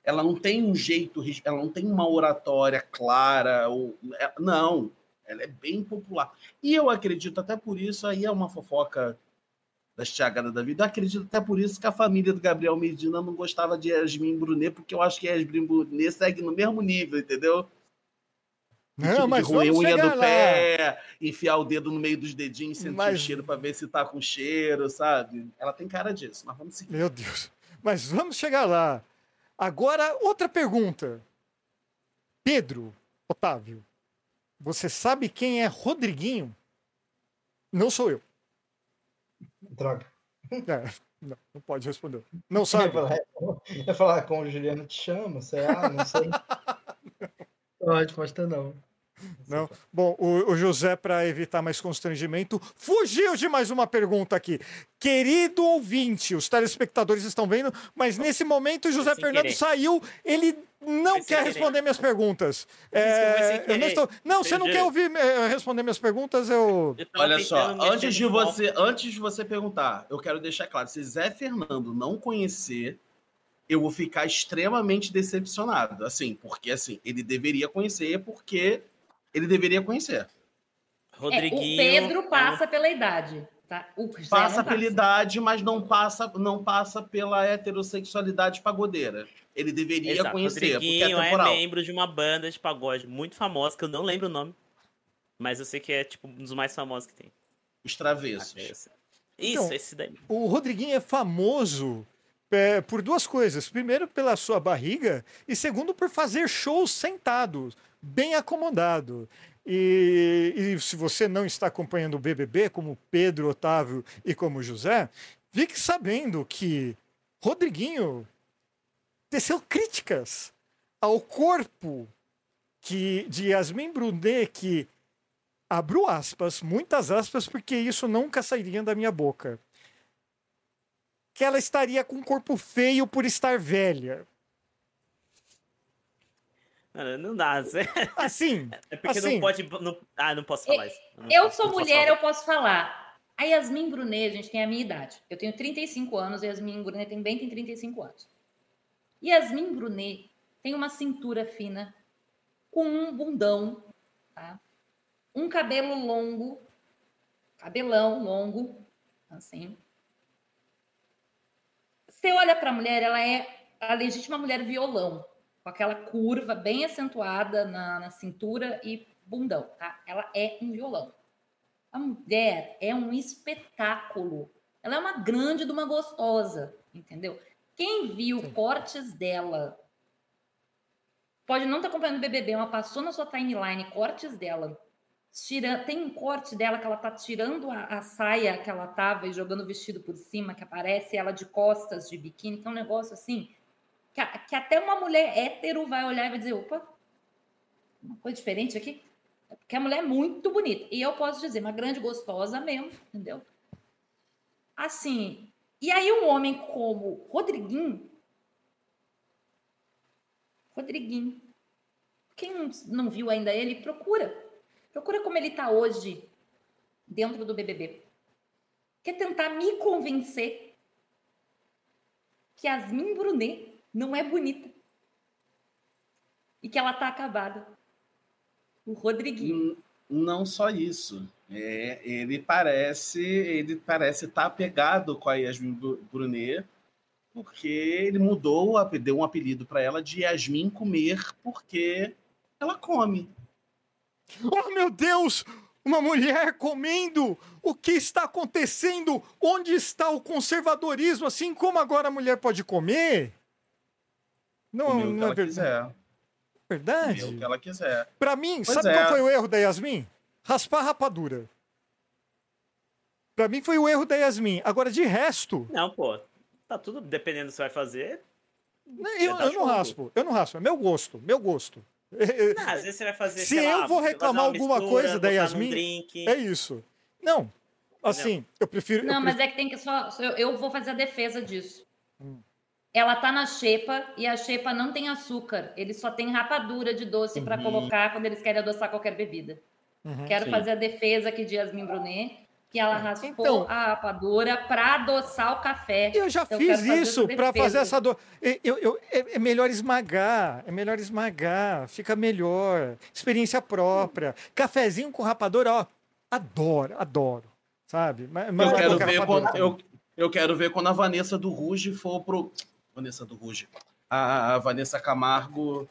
Ela não tem um jeito, ela não tem uma oratória clara, ou, é- não, ela é bem popular. E eu acredito, até por isso, aí é uma fofoca das Tiagadas da vida, eu acredito até por isso que a família do Gabriel Medina não gostava de Yasmin Brunet, porque eu acho que Yasmin Brunet segue no mesmo nível, entendeu? Não, Tipo, mas vamos unha do lá. pé, enfiar o dedo no meio dos dedinhos, sentir Mas- o cheiro para ver se tá com cheiro, sabe? Ela tem cara disso, mas vamos seguir. Meu Deus. Mas vamos chegar lá. Agora, outra pergunta. Pedro, Otávio, você sabe quem é Rodriguinho? Não sou eu. Droga. É, não, não pode responder. Não sabe? falar, eu ia falar como o Juliano te chama, sei lá, não sei. Pode, pode ter não. Não. Bom, o, o José, para evitar mais constrangimento, fugiu de mais uma pergunta aqui. Querido ouvinte, os telespectadores estão vendo, mas nesse momento o José Fernando querer. saiu, ele não quer querer. responder minhas perguntas. É, eu não, estou... não, você não quer ouvir eh, responder minhas perguntas, eu. Eu Olha só, antes de você, antes de você perguntar, eu quero deixar claro, se Zé Fernando não conhecer, eu vou ficar extremamente decepcionado, assim, porque assim, ele deveria conhecer porque ele deveria conhecer. É, Rodriguinho. o Pedro é um- passa pela idade. Tá? Passa pela idade, mas não passa, não passa pela heterossexualidade pagodeira. Ele deveria Exato, conhecer, porque é Rodriguinho é, temporal. membro de uma banda de pagode muito famosa, que eu não lembro o nome. Mas eu sei que é tipo um dos mais famosos que tem. Os travessos. Isso, Então, esse daí. O Rodriguinho é famoso é, por duas coisas. Primeiro, pela sua barriga, e segundo, por fazer shows sentado, bem acomodado. E, e se você não está acompanhando o BBB, como Pedro, Otávio e como José, fique sabendo que Rodriguinho teceu críticas ao corpo que, de Yasmin Brunet, que abro aspas, muitas aspas, porque isso nunca sairia da minha boca que ela estaria com um corpo feio por estar velha. Não, não dá. Assim, É porque Assim. não pode. Não, ah, não posso falar isso. Não Eu sou posso mulher, falar. eu posso falar. A Yasmin Brunet, a gente tem a minha idade. Eu tenho 35 anos, e Yasmin Brunet também tem 35 anos. Yasmin Brunet tem uma cintura fina, com um bundão, tá? um cabelo longo, cabelão longo, assim. Você olha para a mulher, ela é a legítima mulher violão, com aquela curva bem acentuada na, na cintura e bundão, tá? Ela é um violão. A mulher é um espetáculo. Ela é uma grande de uma gostosa, entendeu? Quem viu Sim. cortes dela pode não estar tá acompanhando o BBB, mas passou na sua timeline cortes dela. Tira, tem um corte dela que ela tá tirando a, a, saia que ela tava e jogando o vestido por cima, que aparece ela de costas de biquíni, que é um negócio assim, que, que até uma mulher hétero vai olhar e vai dizer, opa, uma coisa diferente aqui. Porque a mulher é muito bonita. E eu posso dizer, uma grande gostosa mesmo, entendeu? Assim. E aí, um homem como Rodriguinho. Rodriguinho. Quem não viu ainda ele, procura. Procura como ele está hoje dentro do BBB. Quer tentar me convencer que Yasmin Brunet não é bonita e que ela tá acabada. O Rodriguinho. Não só isso. É, ele parece ele parece estar tá apegado com a Yasmin Brunet, porque ele mudou, deu um apelido para ela de Yasmin comer, porque ela come. Oh, meu Deus! Uma mulher comendo! O que está acontecendo? Onde está o conservadorismo? Assim como agora a mulher pode comer? Não, não é verdade. Verdade. o que ela quiser. Pra mim, pois sabe é. qual foi o erro da Yasmin? Raspar a rapadura. Pra mim foi o erro da Yasmin. Agora, de resto. Não, pô. Tá tudo dependendo do que você vai fazer. Eu, eu não raspo, eu não raspo. É meu gosto, meu gosto. Não, às vezes você vai fazer. Se eu lá, vou reclamar alguma mistura, coisa da Yasmin. É isso. Não. Assim, eu prefiro. Não, eu mas é que tem que só. Eu, eu vou fazer a defesa disso. Hum. Ela tá na xepa e a xepa não tem açúcar. Eles só tem rapadura de doce uhum. para colocar quando eles querem adoçar qualquer bebida. Uhum, Quero sim. fazer a defesa aqui de Yasmin Brunet, que ela raspou então, a rapadura para adoçar o café. Eu já então, fiz isso para fazer essa dor. Eu, eu, é, é, melhor esmagar, é melhor esmagar, fica melhor. Experiência própria. Cafezinho com rapadura, ó, adoro, adoro. Sabe? Mas, eu, quero ver quando, eu, eu quero ver quando a Vanessa do Ruge for pro Vanessa do Ruge. A, a Vanessa Camargo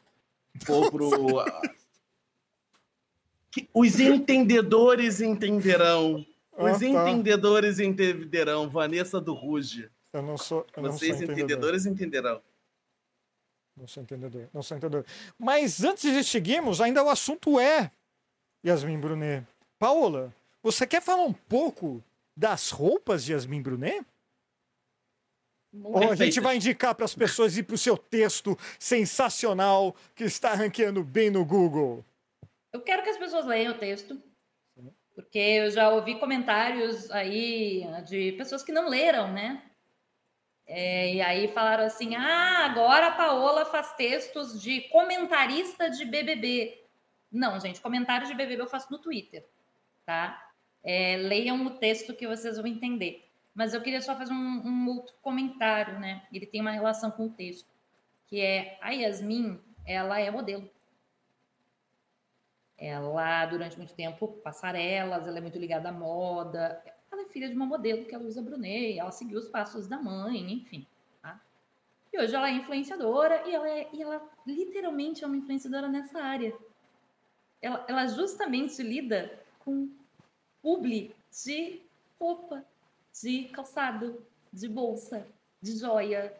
for pro. a, que, os entendedores entenderão. Os ah, tá. entendedores entenderão. Vanessa do Ruge. Eu não sou. Eu Vocês não sou entendedores entenderão. Não sou entendedor, não sou entendedor. Mas antes de seguirmos, ainda o assunto é Yasmin Brunet. Paola, você quer falar um pouco das roupas de Yasmin Brunet? Ou a gente vai indicar para as pessoas ir para o seu texto sensacional que está ranqueando bem no Google? Eu quero que as pessoas leiam o texto, porque eu já ouvi comentários aí de pessoas que não leram, né? É, e aí falaram assim: ah, agora a Paola faz textos de comentarista de BBB. Não, gente, comentários de BBB eu faço no Twitter, tá? É, leiam o texto que vocês vão entender. Mas eu queria só fazer um, um, outro comentário, né? Ele tem uma relação com o texto, que é a Yasmin, ela é modelo. Ela, durante muito tempo, passarelas, ela é muito ligada à moda. Ela é filha de uma modelo que é a Luísa Brunet, ela seguiu os passos da mãe, enfim. Tá? E hoje ela é influenciadora e ela, é, e ela literalmente é uma influenciadora nessa área. Ela, ela justamente lida com publi de roupa, de calçado, de bolsa, de joia,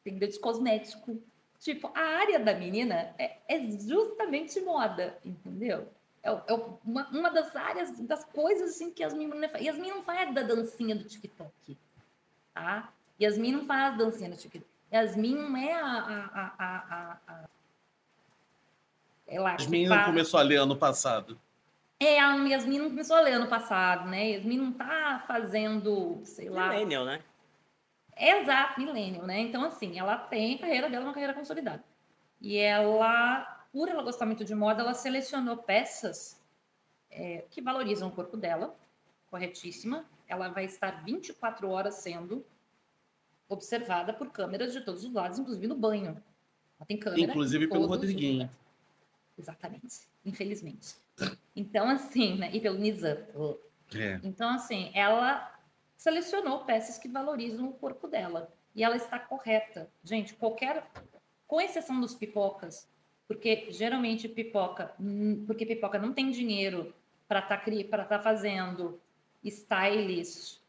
entendeu? De cosmético. Tipo, a área da menina é, é justamente moda, entendeu? É, é uma, uma, das áreas, das coisas assim que as meninas fazem. Yasmin não faz da dancinha do TikTok, tá? Yasmin não faz dancinha do TikTok. Yasmin não é a. a, a, a, a, a Yasmin não começou a ler ano passado. É, a Yasmin não começou a ler ano passado, né? Yasmin não tá fazendo, sei lá. Millennial, né? Exato, millennial, né? Então, assim, ela tem a carreira dela, uma carreira consolidada. E ela, por ela gostar muito de moda, ela selecionou peças é, que valorizam o corpo dela, corretíssima, ela vai estar 24 horas sendo observada por câmeras de todos os lados, inclusive no banho. Ela tem câmera. Inclusive pelo Rodriguinho. Exatamente. Infelizmente. Então, assim, né? E pelo Nizam. É. Então, assim, ela selecionou peças que valorizam o corpo dela. E ela está correta. Gente, qualquer. Com exceção dos pipocas, porque geralmente pipoca. hum, Porque pipoca não tem dinheiro para estar para tá fazendo stylist,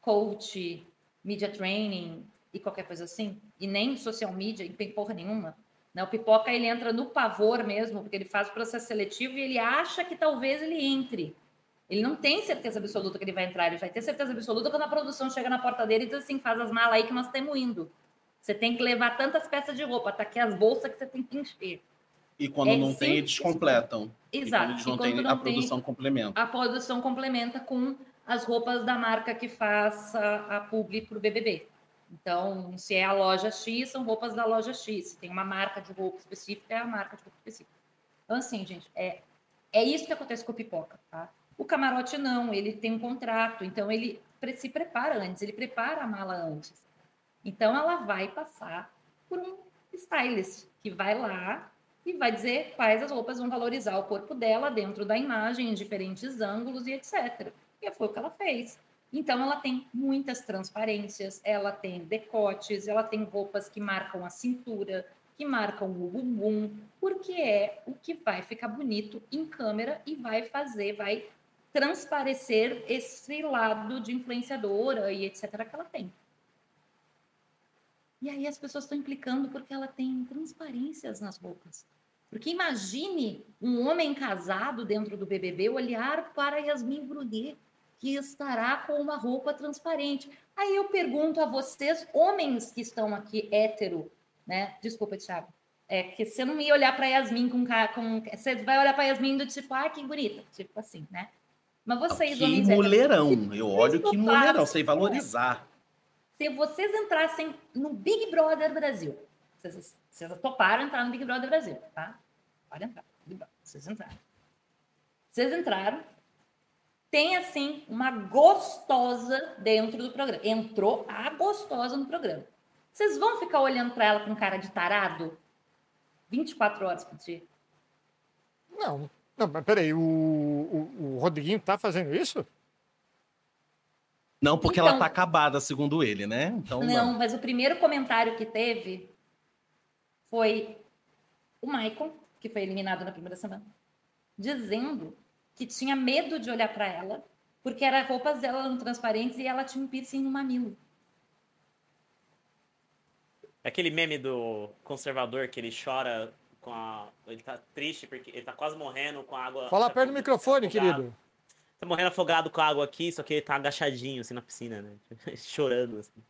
coach, media training e qualquer coisa assim. E nem social media, e tem porra nenhuma. Né? O pipoca ele entra no pavor mesmo, porque ele faz o processo seletivo e ele acha que talvez ele entre. Ele não tem certeza absoluta que ele vai entrar, ele vai ter certeza absoluta quando a produção chega na porta dele e diz assim: faz as malas aí que nós estamos indo. Você tem que levar tantas peças de roupa, tá aqui as bolsas que você tem que encher. E quando É não tem, eles completam. E quando Exato. eles E não quando têm, não a tem, produção complementa. a produção complementa com as roupas da marca que faz a, a publi para o BBB. Então, se é a loja X, são roupas da loja X. Se tem uma marca de roupa específica, é a marca de roupa específica. Então, assim, gente, é, é isso que acontece com a pipoca, tá? O camarote não, ele tem um contrato, então ele se prepara antes, ele prepara a mala antes. Então, ela vai passar por um stylist que vai lá e vai dizer quais as roupas vão valorizar o corpo dela dentro da imagem, em diferentes ângulos e etc. E foi o que ela fez. Então, ela tem muitas transparências, ela tem decotes, ela tem roupas que marcam a cintura, que marcam o bumbum, porque é o que vai ficar bonito em câmera e vai fazer, vai transparecer esse lado de influenciadora e etc. que ela tem. E aí as pessoas estão implicando porque ela tem transparências nas roupas. Porque imagine um homem casado dentro do BBB olhar para Yasmin Brunet, que estará com uma roupa transparente. Aí eu pergunto a vocês, homens que estão aqui hétero, né? Desculpa, Thiago. É que você não ia olhar para Yasmin com, com. Você vai olhar para Yasmin do tipo, ah, que bonita. Tipo assim, né? Mas vocês, Que homens héteros, mulherão. Eu olho que mulherão. Sei valorizar. se vocês entrassem no Big Brother Brasil, vocês, vocês toparam entrar no Big Brother Brasil, tá? Pode entrar. Big Brother, Vocês entraram. Vocês entraram. Tem, assim, uma gostosa dentro do programa. Entrou a gostosa no programa. Vocês vão ficar olhando para ela com cara de tarado? 24 horas por dia. Não, não, mas peraí, o, o, o Rodriguinho tá fazendo isso? Não, porque Então- ela tá acabada, segundo ele, né? Então, Não, não. mas o primeiro comentário que teve foi o Michael, que foi eliminado na primeira semana, dizendo que tinha medo de olhar para ela, porque era roupas dela eram transparentes e ela tinha um piercing no mamilo. Aquele meme do conservador que ele chora com a. Ele tá triste porque ele tá quase morrendo com a água. Fala tá perto do microfone, afogado. querido. Tá morrendo afogado com a água aqui, só que ele tá agachadinho assim na piscina, né? Chorando. Assim.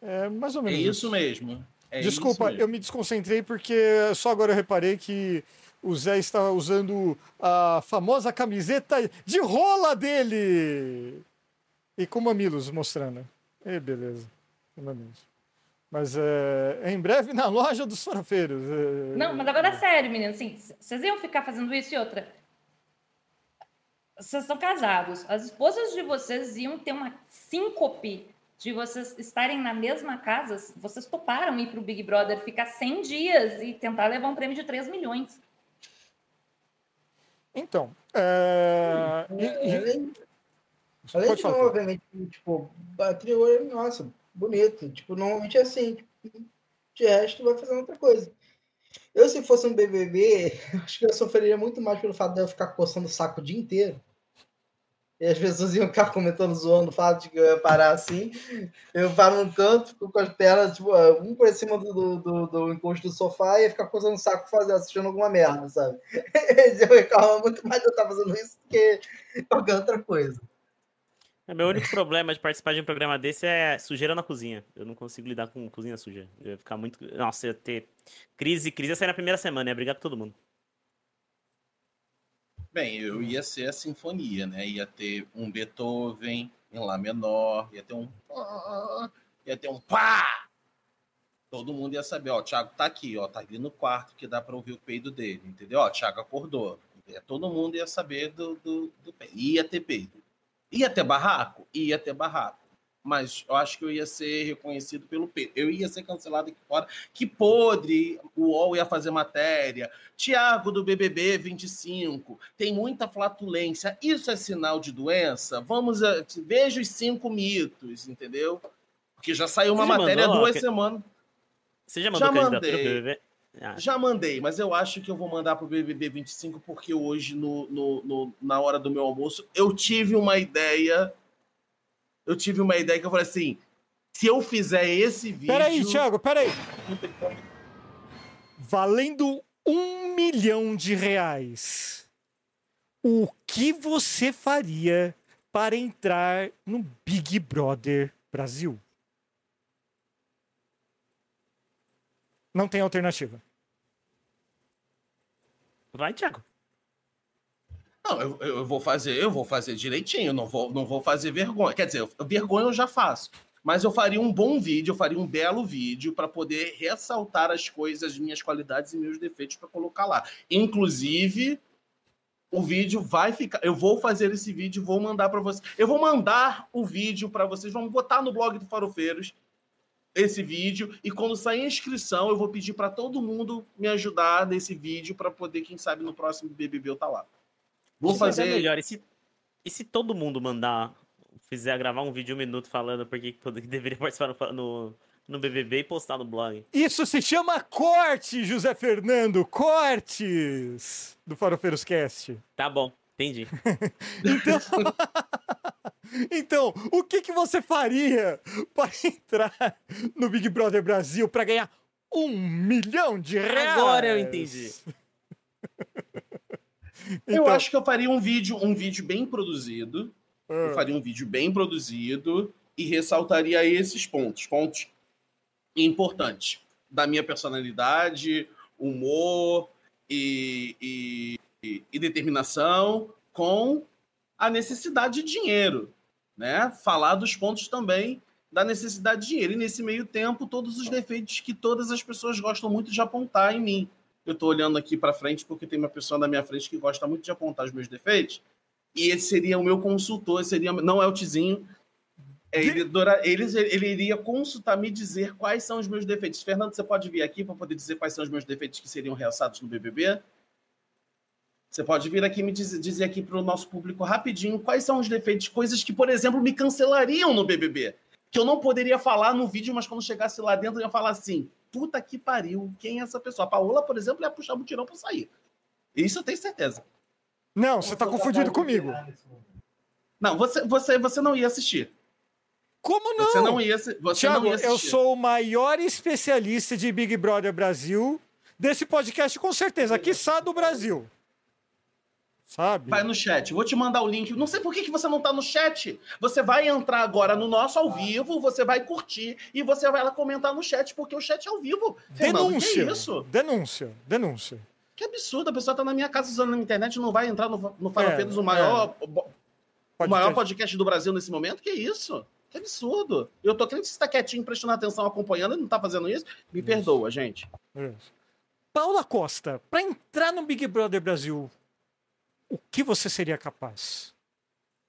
É mais ou É menos isso mesmo. É Desculpa, isso eu mesmo. me desconcentrei porque só agora eu reparei que o Zé estava usando a famosa camiseta de rola dele. E com mamilos mostrando. E beleza. Mamilos. Mas é, em breve na loja dos farofeiros. é, Não, mas agora é sério, menino. Assim, vocês iam ficar fazendo isso e outra. Vocês estão casados. As esposas de vocês iam ter uma síncope de vocês estarem na mesma casa. Vocês toparam ir para o Big Brother, ficar 100 dias e tentar levar um prêmio de 3 milhões. Então. é, e- e- Além, além de, não, obviamente, tipo, bater o olho, nossa, bonito. Tipo, normalmente é assim. Tipo, de resto, vai fazendo outra coisa. Eu, se fosse um BBB, acho que eu sofreria muito mais pelo fato de eu ficar coçando o saco o dia inteiro. E as pessoas iam ficar comentando, zoando o fato de que eu ia parar assim. Eu paro no canto, fico com as pernas, tipo, um por cima do, do, do, do encosto do sofá e ia ficar coçando o saco fazendo, assistindo alguma merda, sabe? Eu reclamo muito mais de eu estar fazendo isso do que qualquer outra coisa. É, meu único problema de participar de um programa desse é sujeira na cozinha. Eu não consigo lidar com cozinha suja. Eu ia ficar muito. Nossa, ia ter crise. Crise ia sair na primeira semana, ia brigar com todo mundo. Bem, eu ia ser a sinfonia, né? Ia ter um Beethoven em Lá menor, ia ter um. Ia ter um pá! Todo mundo ia saber, ó, o Thiago tá aqui, ó, tá ali no quarto que dá pra ouvir o peido dele, entendeu? Ó, o Thiago acordou, É, todo mundo ia saber do, do, do peido. Ia ter peido. Ia ter barraco? Ia ter barraco. Mas eu acho que eu ia ser reconhecido pelo peido. Eu ia ser cancelado aqui fora. Que podre! O UOL ia fazer matéria. Tiago do BBB 25. Tem muita flatulência. Isso é sinal de doença? Vamos. A... Veja os cinco mitos, entendeu? Porque já saiu uma matéria há mandou? duas Que- semanas. Você já mandou Já mandei. BBB? Ah, Já mandei, mas eu acho que eu vou mandar pro BBB 25 porque hoje, no, no, no- na hora do meu almoço, eu tive uma ideia. Eu tive uma ideia que eu falei assim: se eu fizer esse vídeo. Peraí, Thiago, peraí. não tem como. Valendo um milhão de reais. O que você faria para entrar no Big Brother Brasil? Não tem alternativa. Vai, Thiago. Não, eu, eu vou fazer, eu vou fazer direitinho, não vou, não vou fazer vergonha. Quer dizer, vergonha eu já faço. Mas eu faria um bom vídeo, eu faria um belo vídeo para poder ressaltar as coisas, minhas qualidades e meus defeitos para colocar lá. Inclusive, o vídeo vai ficar. Eu vou fazer esse vídeo, vou mandar para vocês. Eu vou mandar o vídeo para vocês, vamos botar no blog do Farofeiros esse vídeo e quando sair a inscrição, eu vou pedir para todo mundo me ajudar nesse vídeo para poder, quem sabe, no próximo BBB eu tá lá. Vou dar fazer. melhor. E se, e se todo mundo mandar, fizer gravar um vídeo de um minuto falando porque todo que deveria participar no, no, no BBB e postar no blog? Isso se chama corte, José Fernando. Cortes do Farofeiros Cast. Tá bom, entendi. Então, então o que, que você faria para entrar no Big Brother Brasil para ganhar um milhão de reais? Agora eu entendi. Eu Então, acho que eu faria um vídeo, um vídeo bem produzido. Eu ah, faria um vídeo bem produzido e ressaltaria esses pontos, pontos importantes da minha personalidade, humor e, e- e- e determinação com a necessidade de dinheiro, né? Falar dos pontos também da necessidade de dinheiro. E nesse meio tempo, todos os defeitos que todas as pessoas gostam muito de apontar em mim. Eu estou olhando aqui para frente porque tem uma pessoa na minha frente que gosta muito de apontar os meus defeitos. E esse seria o meu consultor, seria não é o Tizinho. É, ele, ele, ele iria consultar, me dizer quais são os meus defeitos. Fernando, você pode vir aqui para poder dizer quais são os meus defeitos que seriam realçados no BBB? Você pode vir aqui e me dizer, dizer aqui para o nosso público rapidinho quais são os defeitos, coisas que, por exemplo, me cancelariam no BBB. Que eu não poderia falar no vídeo, mas quando chegasse lá dentro, eu ia falar assim: puta que pariu, quem é essa pessoa? A Paola, por exemplo, ia puxar o tirão para sair. Isso eu tenho certeza. Não, você tá confundido comigo. Não, você, você, você não ia assistir. Como não? Você não ia, você Thiago, não ia assistir. eu sou o maior especialista de Big Brother Brasil desse podcast, com certeza. Quiçá do Brasil. Sabe? Vai no chat, vou te mandar o link. Não sei por que, que você não tá no chat. Você vai entrar agora no nosso ao vivo, você vai curtir e você vai lá comentar no chat, porque o chat é ao vivo. Fernando, Denúncia. Que isso? Denúncia. Denúncia. Que absurdo. A pessoa tá na minha casa usando a internet e não vai entrar no, no Farofeiros, É, o maior, o Podcast. maior podcast do Brasil nesse momento. Que isso? Que absurdo. Eu tô crente que você tá quietinho, prestando atenção, acompanhando e não tá fazendo isso. Me perdoa, gente. Isso. Paula Costa, para entrar no Big Brother Brasil, o que você seria capaz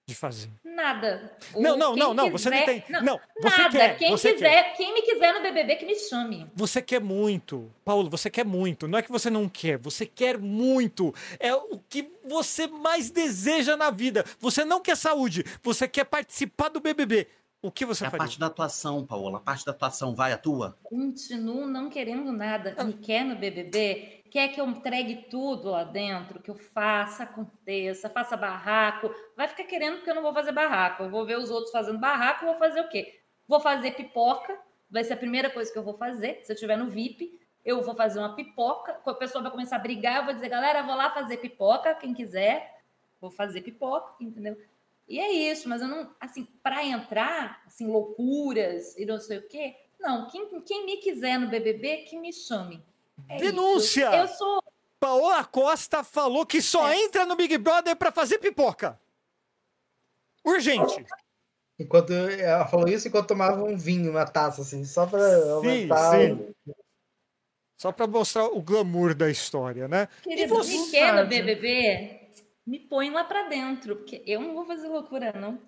de fazer? Nada. O- Não, não, não, não, você não quiser- tem. Não, você nada. quer. quem você quiser, quer. quem me quiser no BBB que me chame. Você quer muito. Paulo, você quer muito. Não é que você não quer, você quer muito. É o que você mais deseja na vida. Você não quer saúde, você quer participar do BBB. O que você É a faria? parte da atuação, Paola. A parte da atuação vai, atua. Continuo não querendo nada. Ah. Me quer no BBB? Quer que eu entregue tudo lá dentro? Que eu faça, aconteça, faça barraco? Vai ficar querendo porque eu não vou fazer barraco. Eu vou ver os outros fazendo barraco, vou fazer o quê? Vou fazer pipoca. Vai ser a primeira coisa que eu vou fazer. Se eu estiver no VIP, eu vou fazer uma pipoca. A pessoa vai começar a brigar, eu vou dizer, galera, vou lá fazer pipoca, quem quiser. Vou fazer pipoca, entendeu? E é isso, mas eu não, assim, para entrar, assim, loucuras e não sei o quê, não, quem, quem me quiser no BBB, que me chame. É isso. Denúncia! Eu sou, Paola Costa falou que só É. entra no Big Brother pra fazer pipoca. Urgente. Enquanto ela falou isso enquanto tomava um vinho, uma taça, assim, só pra aumentar. sim. o- Só para mostrar o glamour da história, né? Querido, você, me quer no Sádio? BBB, me põe lá pra dentro, porque eu não vou fazer loucura, não.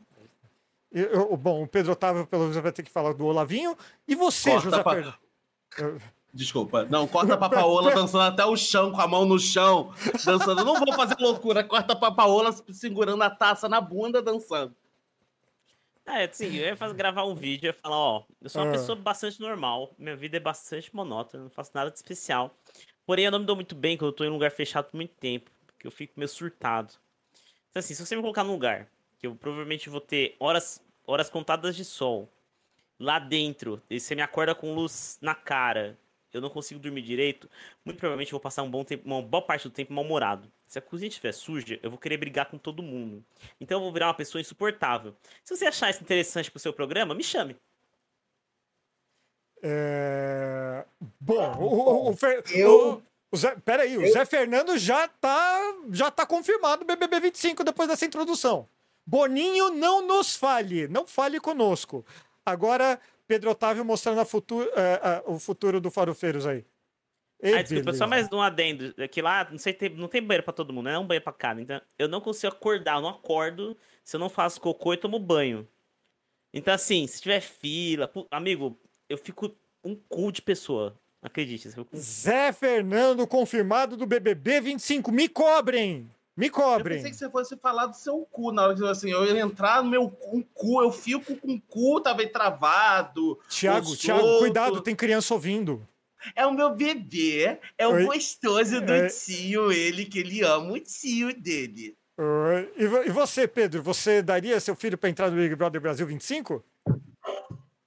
Eu- eu- bom, o Pedro Otávio, pelo menos, vai ter que falar do Olavinho. E você, Corta José pra- Fernando? Eu- Desculpa. Não, corta pra Paola dançando até o chão, com a mão no chão, dançando. Não vou fazer loucura. Corta pra Paola segurando a taça na bunda, dançando. É, assim, eu ia fazer, gravar um vídeo e ia falar, ó, eu sou uma Ah. pessoa bastante normal, minha vida é bastante monótona, não faço nada de especial. Porém, eu não me dou muito bem quando eu tô em um lugar fechado por muito tempo, porque eu fico meio surtado. Então, assim, se você me colocar num lugar que eu provavelmente vou ter horas, horas contadas de sol, lá dentro, e você me acorda com luz na cara, eu não consigo dormir direito, muito provavelmente eu vou passar um bom tempo, uma boa parte do tempo mal-humorado. Se a cozinha estiver suja, eu vou querer brigar com todo mundo. Então eu vou virar uma pessoa insuportável. Se você achar isso interessante pro seu programa, me chame. É, Bom, o, o, o, Fer- Eu- o- Zé, peraí, o eu- Zé Fernando já tá, já tá confirmado BBB 25 depois dessa introdução. Boninho, não nos fale, não fale conosco. Agora, Pedro Otávio mostrando a futu- é, é, o futuro do Farofeiros aí. Ei, Ah, desculpa, beleza. só mais um adendo. É que lá, não sei, tem, não tem banheiro pra todo mundo, né? É um banheiro pra cada. Então, eu não consigo acordar, eu não acordo se eu não faço cocô e tomo banho. Então, assim, se tiver fila, pu- amigo, eu fico um cu de pessoa. Acredite. eu um- Zé Fernando confirmado do BBB 25. Me cobrem! Me Eu cobrem! pensei que você fosse falar do seu cu na hora que assim, eu ia entrar no meu cu, um cu, eu fico com o cu, tava aí travado. Tiago, o Tiago, cuidado, tem criança ouvindo. É o meu bebê, é o Oi? gostoso do É. tio, ele que ele ama o tio dele. E e você, Pedro, você daria seu filho para entrar no Big Brother Brasil 25?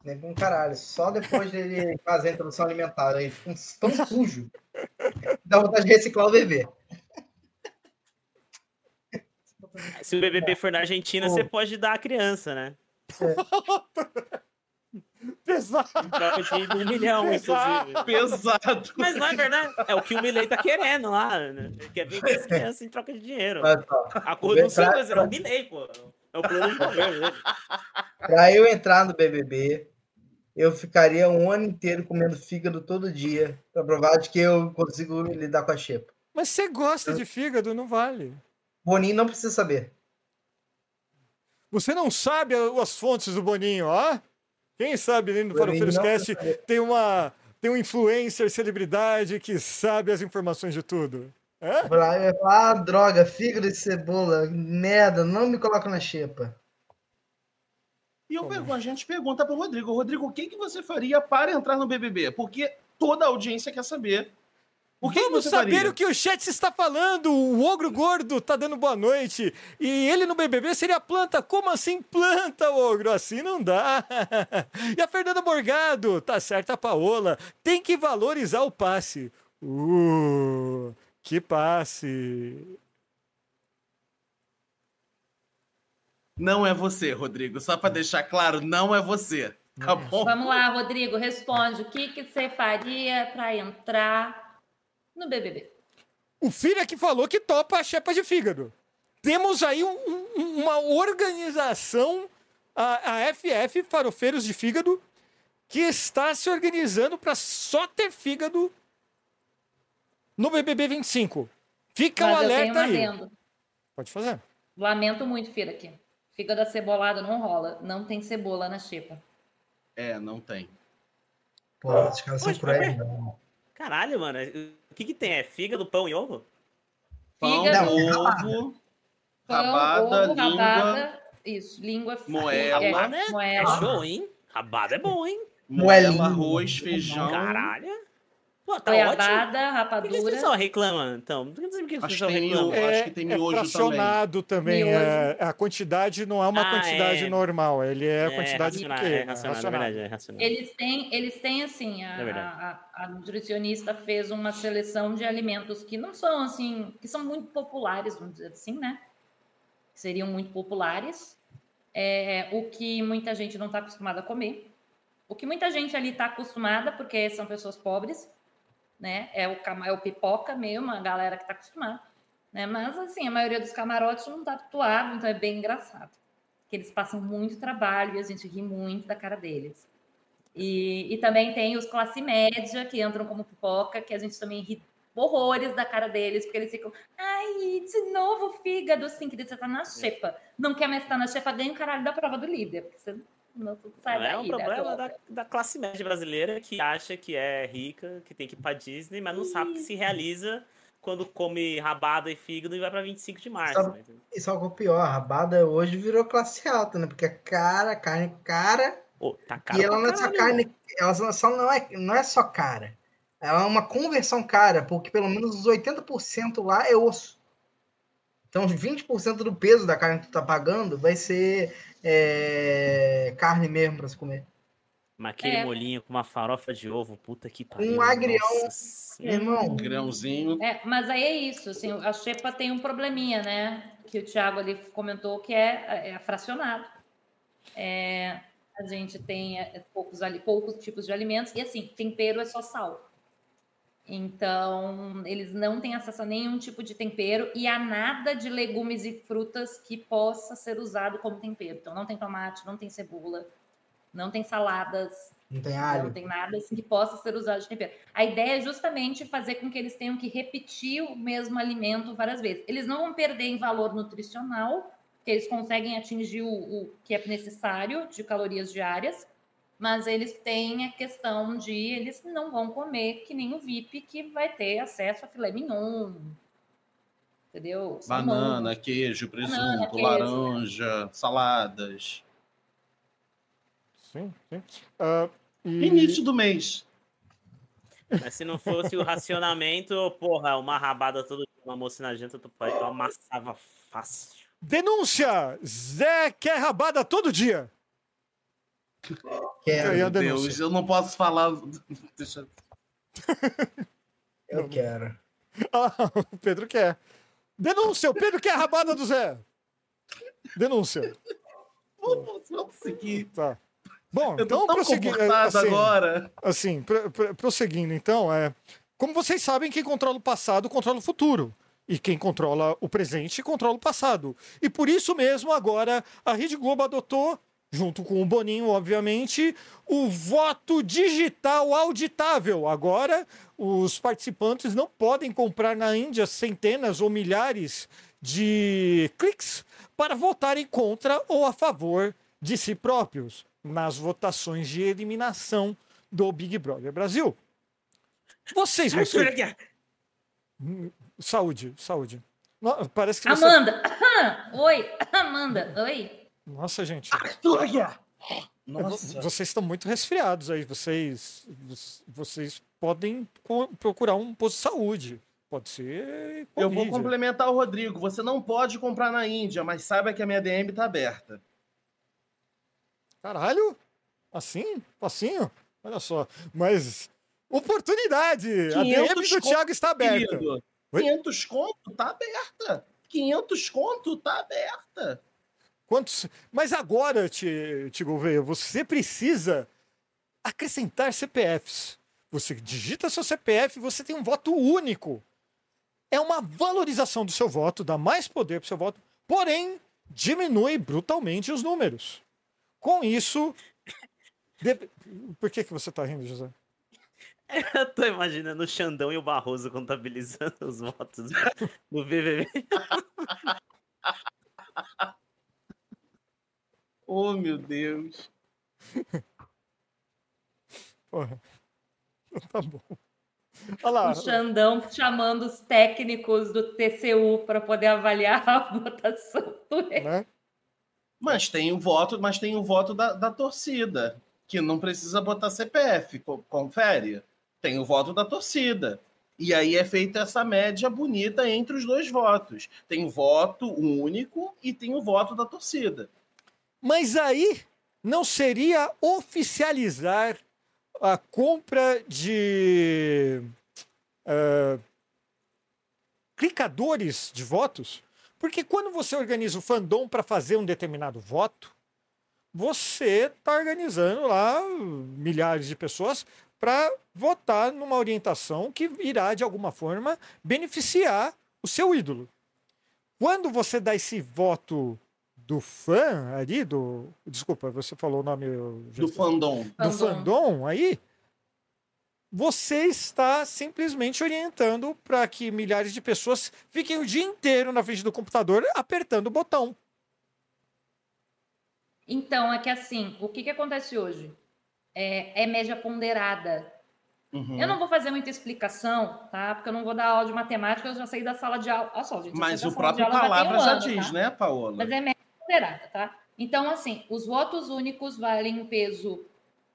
Nem com caralho. Só depois dele fazer a introdução alimentar. Aí fica um- tão sujo. Dá vontade de reciclar o bebê. Se o BBB for na Argentina, Pô. você pode dar a criança, né? Pesado! Em troca de um milhão, Exato. inclusive. Pesado. Mas não é verdade. É o que o Milley tá querendo lá. Né? Ele quer vender as crianças em troca de dinheiro. Mas, ó, A cor do seu Pra- é o Milley, pô. É o plano de governo dele. pra eu entrar no BBB, eu ficaria um ano inteiro comendo fígado todo dia pra provar de que eu consigo lidar com a xepa. Mas você gosta de fígado, não vale. Boninho não precisa saber. Você não sabe as fontes do Boninho, ó? Quem sabe dentro do Boninho Farofeiros tem uma tem um influencer, celebridade que sabe as informações de tudo. Eu eu falar, ah, droga, fígado e cebola, merda, não me coloca na xepa. E eu pergunto, a gente pergunta pro Rodrigo, Rodrigo, o que, que você faria para entrar no BBB? Porque toda a audiência quer saber. O que, que Vamos você saber faria? o que o chat está falando. O ogro gordo tá dando boa noite. E ele no BBB seria planta. Como assim planta, ogro? Assim não dá. E a Fernanda Morgado, tá certa a Paola. Tem que valorizar o passe. Uh, que passe. Não é você, Rodrigo. Só para deixar claro, não é você. Tá bom? Vamos lá, Rodrigo, responde. O que, que você faria para entrar no BBB? O filho é que falou que topa a chepa de fígado. Temos aí um- um- uma organização, a, a FF Farofeiros de Fígado, que está se organizando para só ter fígado no BBB 25. Fica o tenho alerta um aí. adendo. Pode fazer. Lamento muito, Fira, aqui. Fígado acebolado não rola. Não tem cebola na xepa. É, não tem. Pô, os caras são cruéis. mas- né? Caralho, mano. O que que tem? É fígado, pão e ovo? Pão, Fígado. ovo, Pão, rabada, ovo, língua. rabada. Isso, língua. moela. É, Rabada é, moela. é show, hein? Rabada é bom, hein? Moela, Moelinha. arroz, feijão. Caralho. Pô, tá Goiabada, ótimo. Por que que rapadura. o pessoal reclama, então? Por que o Acho miojo. acho que tem miojo é fracionado também. Miojo. é- a quantidade não é uma Ah, quantidade é. normal. Ele é, a quantidade racional, pequena. é racional, é verdade, é racional. Eles têm, eles têm assim, a, É a- a nutricionista fez uma seleção de alimentos que não são assim, que são muito populares, vamos dizer assim, né? Que seriam muito populares. É, o que muita gente não está acostumada a comer. O que muita gente ali está acostumada, porque são pessoas pobres, né? É o, é o pipoca mesmo, a galera que está acostumada. Né? Mas, assim, a maioria dos camarotes não está habituado, então é bem engraçado. Que eles passam muito trabalho e a gente ri muito da cara deles. E, e também tem os classe média que entram como pipoca, que a gente também ri horrores da cara deles, porque eles ficam, ai, de novo fígado, sim, querido, você tá na xepa. Não quer mais estar na xepa, ganha o caralho da prova do líder, porque você não sai é daí. um né, problema da, da classe média brasileira que acha que é rica, que tem que ir pra Disney, mas não sabe que se realiza quando come rabada e fígado e vai pra 25 de março. Né? E só que o pior, a rabada hoje virou classe alta, né? Porque é cara, carne cara, Ô, tá caro e ela não é só carne, ela só- não é, não é só cara. Ela é uma conversão cara, porque pelo menos os 80% lá é osso. Então, os 20% do peso da carne que tu tá pagando vai ser é, carne mesmo pra se comer. Mas aquele É. molinho com uma farofa de ovo, puta que pariu. Um agrião, nossa irmão, Grãozinho. É, mas aí é isso, assim, a xepa tem um probleminha, né? Que o Thiago ali comentou que é, é fracionado. É, a gente tem é, poucos, ali, poucos tipos de alimentos e assim, tempero é só sal. Então, eles não têm acesso a nenhum tipo de tempero e a nada de legumes e frutas que possa ser usado como tempero. Então, não tem tomate, não tem cebola, não tem saladas, não tem não alho. tem nada assim que possa ser usado de tempero. A ideia é justamente fazer com que eles tenham que repetir o mesmo alimento várias vezes. Eles não vão perder em valor nutricional, porque eles conseguem atingir o, o que é necessário de calorias diárias, mas eles têm a questão de eles não vão comer que nem o VIP que vai ter acesso a filé mignon. Entendeu? Salmão. Banana, queijo, presunto, Banana, queijo. laranja, saladas. Sim, sim. Ah, e- Início do mês. Mas se não fosse o racionamento, porra, uma rabada todo dia, uma moça na janta, tu pai, eu amassava fácil. Denúncia! Zé quer rabada todo dia. Quero, a Meu Deus, eu não posso falar. Deixa... eu quero. Ah, o Pedro quer. Denúncia! O Pedro quer a rabada do Zé. Denúncia. Vamos, vamos seguir. Tá. Bom, Eu então prosseguindo. comportado assim, agora. assim pro- pro- prosseguindo, então, é. Como vocês sabem, quem controla o passado controla o futuro. E quem controla o presente controla o passado. E por isso mesmo, agora, a Rede Globo adotou, junto com o Boninho, obviamente, o voto digital auditável. Agora, os participantes não podem comprar na Índia centenas ou milhares de cliques para votarem contra ou a favor de si próprios nas votações de eliminação do Big Brother Brasil. Vocês, vocês... Saúde, saúde. Parece que você... Amanda! Oi! Amanda! Oi! Nossa, gente. Nossa. Vocês estão muito resfriados aí. Vocês, vocês podem procurar um posto de saúde. Pode ser. Eu vou complementar o Rodrigo. Você não pode comprar na Índia, mas saiba que a minha DM tá aberta. Caralho? Assim? Facinho? Olha só. Mas. Oportunidade! A DM 500 do Thiago está aberta. Querido, Oi? 500 conto tá aberta. 500 conto tá aberta. Quantos... Mas agora, Ti- Ti Gouveia, você precisa acrescentar CPFs. Você digita seu CPF, você tem um voto único. É uma valorização do seu voto, dá mais poder para o seu voto, porém diminui brutalmente os números. Com isso. deve- Por que, que você está rindo, José? Eu tô imaginando o Xandão e o Barroso contabilizando os votos do BBB. Oh, meu Deus. Porra. Tá bom. Olha lá. O Xandão chamando os técnicos do TCU para poder avaliar a votação do. Né? Mas tem o voto, mas tem o voto da, da torcida, que não precisa botar CPF, co- confere. Tem o voto da torcida. E aí é feita essa média bonita entre os dois votos. Tem o voto único e tem o voto da torcida. Mas aí não seria oficializar a compra de eh, clicadores de votos? Porque quando você organiza o fandom para fazer um determinado voto, você está organizando lá milhares de pessoas para votar numa orientação que irá, de alguma forma, beneficiar o seu ídolo. Quando você dá esse voto do fã ali, do. Desculpa, você falou o nome. eu já Do fandom. do Fandom. fandom aí, você está simplesmente orientando para que milhares de pessoas fiquem o dia inteiro na frente do computador apertando o botão. Então, é que assim, o que, que acontece hoje? É, é média ponderada. Uhum. Eu não vou fazer muita explicação, tá? Porque eu não vou dar aula de matemática, eu já saí da sala de aula. Olha só, gente. Mas o próprio palavra um já ano, diz, tá? né, Paola? Mas é média ponderada, tá? Então, assim, os votos únicos valem em peso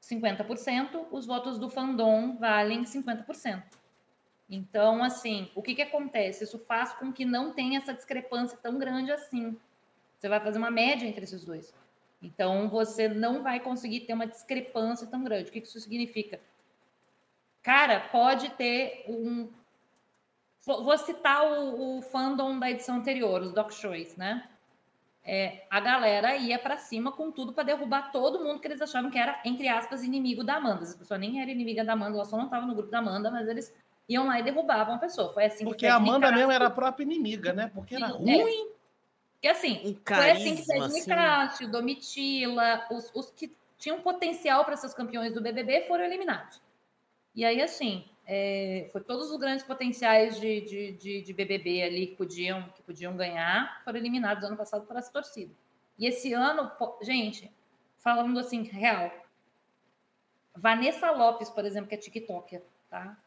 50%, os votos do fandom valem 50%. Então, assim, o que, que acontece? Isso faz com que não tenha essa discrepância tão grande assim. Você vai fazer uma média entre esses dois. Então, você não vai conseguir ter uma discrepância tão grande. O que, que isso significa? Cara, pode ter um. Vou citar o, o fandom da edição anterior, os Doc Shows, né? É, a galera ia pra cima com tudo pra derrubar todo mundo que eles achavam que era, entre aspas, inimigo da Amanda. Essa pessoa nem era inimiga da Amanda, ela só não estava no grupo da Amanda, mas eles iam lá e derrubavam a pessoa. Foi assim Porque que a Amanda mesmo era a própria inimiga, né? Porque era É. ruim. Porque assim, Um foi assim que carisma, Fred assim. Nicásio, Domitila, os, os que tinham potencial para ser os campeões do BBB foram eliminados. E aí, assim, é, foi todos os grandes potenciais de, de, de, de BBB ali que podiam, que podiam ganhar foram eliminados ano passado por essa torcida. E esse ano, gente, falando assim, real, Vanessa Lopes, por exemplo, que é TikToker, tá?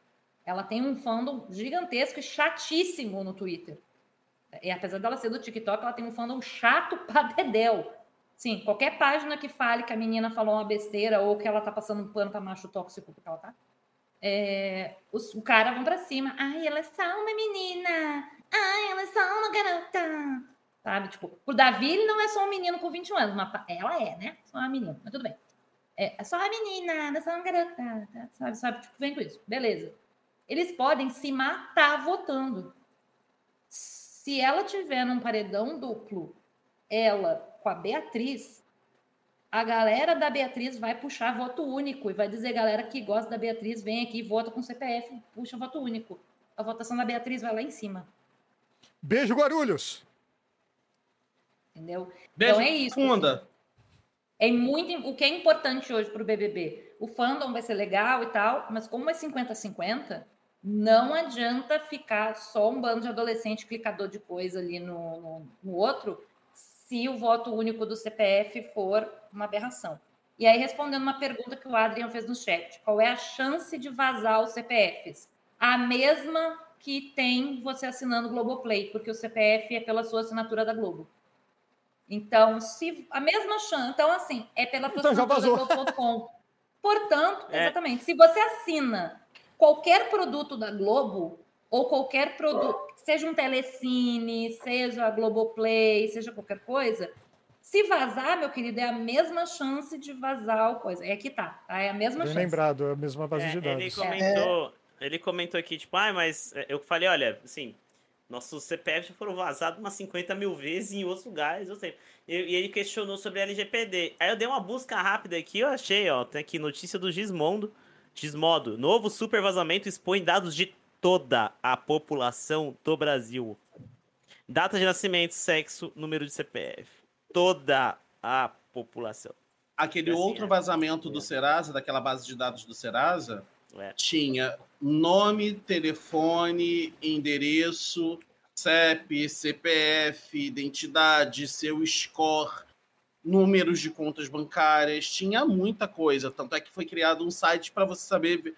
Ela tem um fandom gigantesco e chatíssimo no Twitter. E apesar dela ser do TikTok, ela tem um fandom chato pra dedéu. Sim, qualquer página que fale que a menina falou uma besteira ou que ela tá passando um pano pra macho tóxico porque ela tá, é, os, o cara vão pra cima. Ai, ela é só uma menina. Ai, ela é só uma garota. Sabe? Tipo, pro Davi ele não é só um menino com 21 anos, ela é, né? Só uma menina, mas tudo bem. É, é só uma menina, ela é só uma garota. tá? Sabe, sabe? Tipo, vem com isso. Beleza. Eles podem se matar votando. Se ela tiver num paredão duplo, ela com a Beatriz, a galera da Beatriz vai puxar voto único e vai dizer, galera que gosta da Beatriz, vem aqui, vota com CPF, puxa voto único. A votação da Beatriz vai lá em cima, Beijo, Guarulhos! entendeu? Beijo, Então é isso, funda. É muito, o que é importante hoje para o BBB? O fandom vai ser legal e tal, mas como é 50-50, não adianta ficar só um bando de adolescente clicador de coisa ali no, no, no outro, se o voto único do CPF for uma aberração. E aí, respondendo uma pergunta que o Adrian fez no chat, qual é a chance de vazar os CPFs? A mesma que tem você assinando o Globoplay, porque o CPF é pela sua assinatura da Globo. Então, se a mesma chance, então assim, é pela tua Então assinatura da Globo.com. Portanto, É. exatamente, se você assina qualquer produto da Globo ou qualquer produto, seja um telecine, seja a Globoplay, seja qualquer coisa, se vazar, meu querido, é a mesma chance de vazar o coisa. É que tá, tá? É a mesma Bem chance. lembrado, é a mesma base É, de ele dados. comentou, ele comentou aqui, tipo, ah, mas é, eu falei, olha, assim, nossos CPFs já foram vazados umas 50 mil vezes em outros lugares, eu sei. E, e ele questionou sobre LGPD. Aí eu dei uma busca rápida aqui, eu achei, ó, tem aqui notícia do Gizmondo. Gizmodo, novo super vazamento expõe dados de toda a população do Brasil. Data de nascimento, sexo, número de CPF. Toda a população. Aquele Assim, outro é. vazamento do Serasa, daquela base de dados do Serasa, É. tinha nome, telefone, endereço, CEP, CPF, identidade, seu score, números de contas bancárias, tinha muita coisa. Tanto é que foi criado um site para você saber,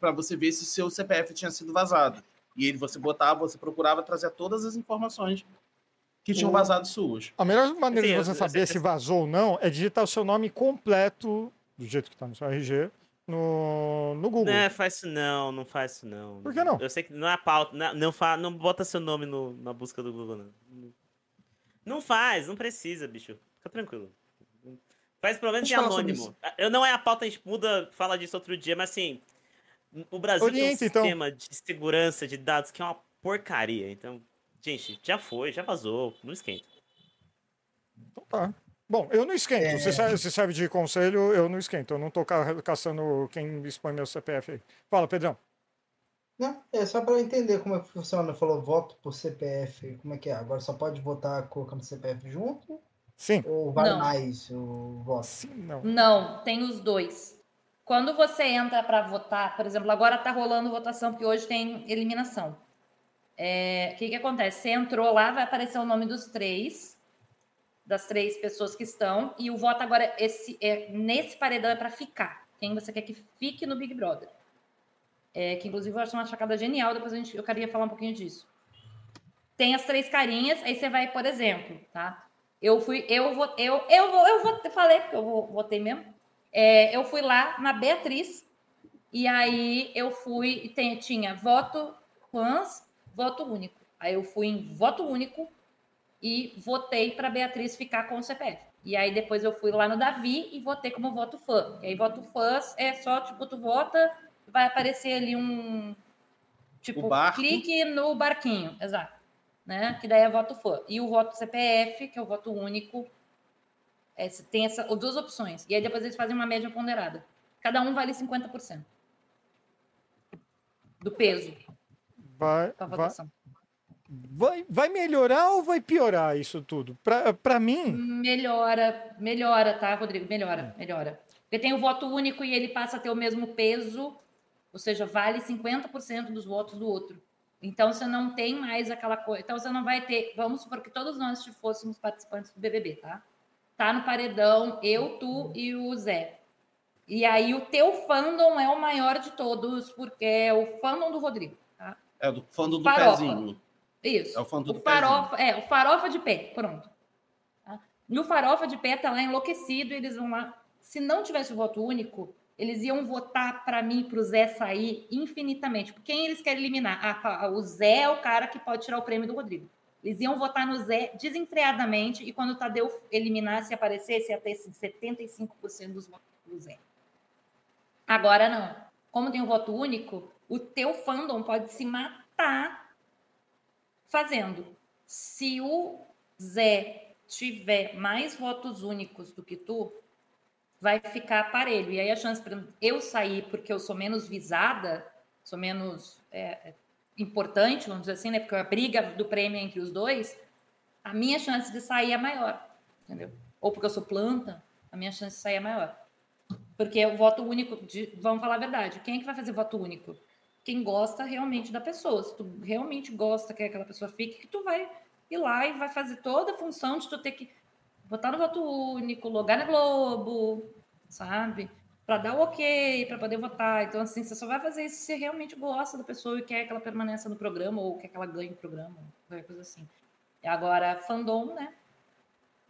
para você ver se seu CPF tinha sido vazado. E ele você botava, você procurava trazer todas as informações que tinham vazado suas. A melhor maneira Sim, de você saber se vazou ou não é digitar o seu nome completo, do jeito que está no seu RG, no, no Google. Não, faz isso não, não faz isso não. Por que não? Eu sei que não é a pauta, não, não, fa, não bota seu nome no, na busca do Google, não. Não faz, não precisa, bicho. Fica tranquilo. Faz pelo menos sobre anônimo. Eu não é a pauta, a gente muda, fala disso outro dia, mas assim, o Brasil tem um então. sistema de segurança de dados que é uma porcaria. Então, gente, já foi, já vazou, não esquenta. Então tá. Bom, eu não esquento. É. Se, serve, se serve de conselho, eu não esquento. Eu não tô ca- caçando quem expõe meu CPF aí. Fala, Pedrão. Não, é só para entender como é que funciona. Falou voto por CPF, como é que é? Agora só pode votar colocando CPF junto? Sim. Ou vale Não. mais o voto? Sim, não. Não, tem os dois. Quando você entra para votar, por exemplo, agora tá rolando votação, porque hoje tem eliminação. É, que, que acontece? Você entrou lá, vai aparecer o nome dos três, das três pessoas que estão, e o voto agora, esse, é, nesse paredão é para ficar. Quem você quer que fique no Big Brother. É, que inclusive eu acho uma chacada genial, depois a gente, eu queria falar um pouquinho disso. Tem as três carinhas, aí você vai, por exemplo, tá? Eu fui, eu vou, eu, eu vou, eu vou, falei, porque eu vou, votei mesmo. É, eu fui lá na Beatriz, e aí eu fui, tem- tinha voto fãs, voto único. Aí eu fui em voto único e votei para Beatriz ficar com o CPF. E aí depois eu fui lá no Davi e votei como voto fã. E aí voto fãs é só, tipo, tu vota, vai aparecer ali um, tipo, clique no barquinho, exato. Né? Que daí é voto fã. E o voto CPF, que é o voto único, é, tem essa, duas opções. E aí depois eles fazem uma média ponderada. Cada um vale 50% do peso Vai, da vai, vai, vai melhorar ou vai piorar isso tudo? Pra mim, Melhora, melhora, tá, Rodrigo? Melhora, melhora. Porque tem o voto único e ele passa a ter o mesmo peso, ou seja, vale 50% dos votos do outro. Então você não tem mais aquela coisa. Então você não vai ter. Vamos supor que todos nós fôssemos participantes do BBB, tá? Tá no paredão, eu, tu e o Zé. E aí o teu fandom é o maior de todos, porque é o fandom do Rodrigo, tá? É do fã do Farofa. pezinho. Isso. É o fã do o farofa, é, o farofa de pé, pronto. Tá? E o farofa de pé tá lá enlouquecido, e eles vão lá. Se não tivesse o voto único, eles iam votar para mim, para o Zé sair infinitamente. Quem eles querem eliminar? Ah, pá, o Zé é o cara que pode tirar o prêmio do Rodrigo. Eles iam votar no Zé desenfreadamente, e quando o Tadeu eliminasse e aparecesse, ia ter esses 75% dos votos do Zé. Agora não. Como tem o voto único, o teu fandom pode se matar fazendo. Se o Zé tiver mais votos únicos do que tu, vai ficar aparelho. E aí a chance para eu sair porque eu sou menos visada, sou menos é, importante, vamos dizer assim, né? Porque a briga do prêmio entre os dois, a minha chance de sair é maior, entendeu? Ou porque eu sou planta, a minha chance de sair é maior. Porque o voto único, de- vamos falar a verdade, quem é que vai fazer voto único? Quem gosta realmente da pessoa. Se tu realmente gosta que aquela pessoa fique, que tu vai ir lá e vai fazer toda a função de tu ter que botar no voto único, logar na Globo, sabe? Para dar o ok, para poder votar. Então, assim, você só vai fazer isso se você realmente gosta da pessoa e quer que ela permaneça no programa ou quer que ela ganhe o programa, qualquer coisa assim. E agora, fandom, né?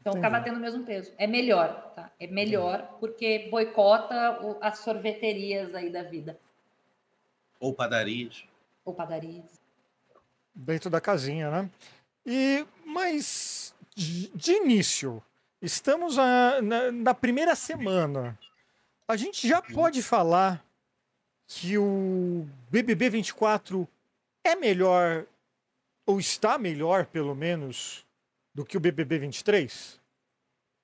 Então, Entendi. acaba tendo o mesmo peso. É melhor, tá? É melhor porque boicota as sorveterias aí da vida. Ou padarias. Ou padarias. dentro da casinha, né? E, mas, de de início, estamos a- na, na primeira semana. A gente já pode falar que o BBB 24 é melhor, ou está melhor, pelo menos, do que o BBB 23?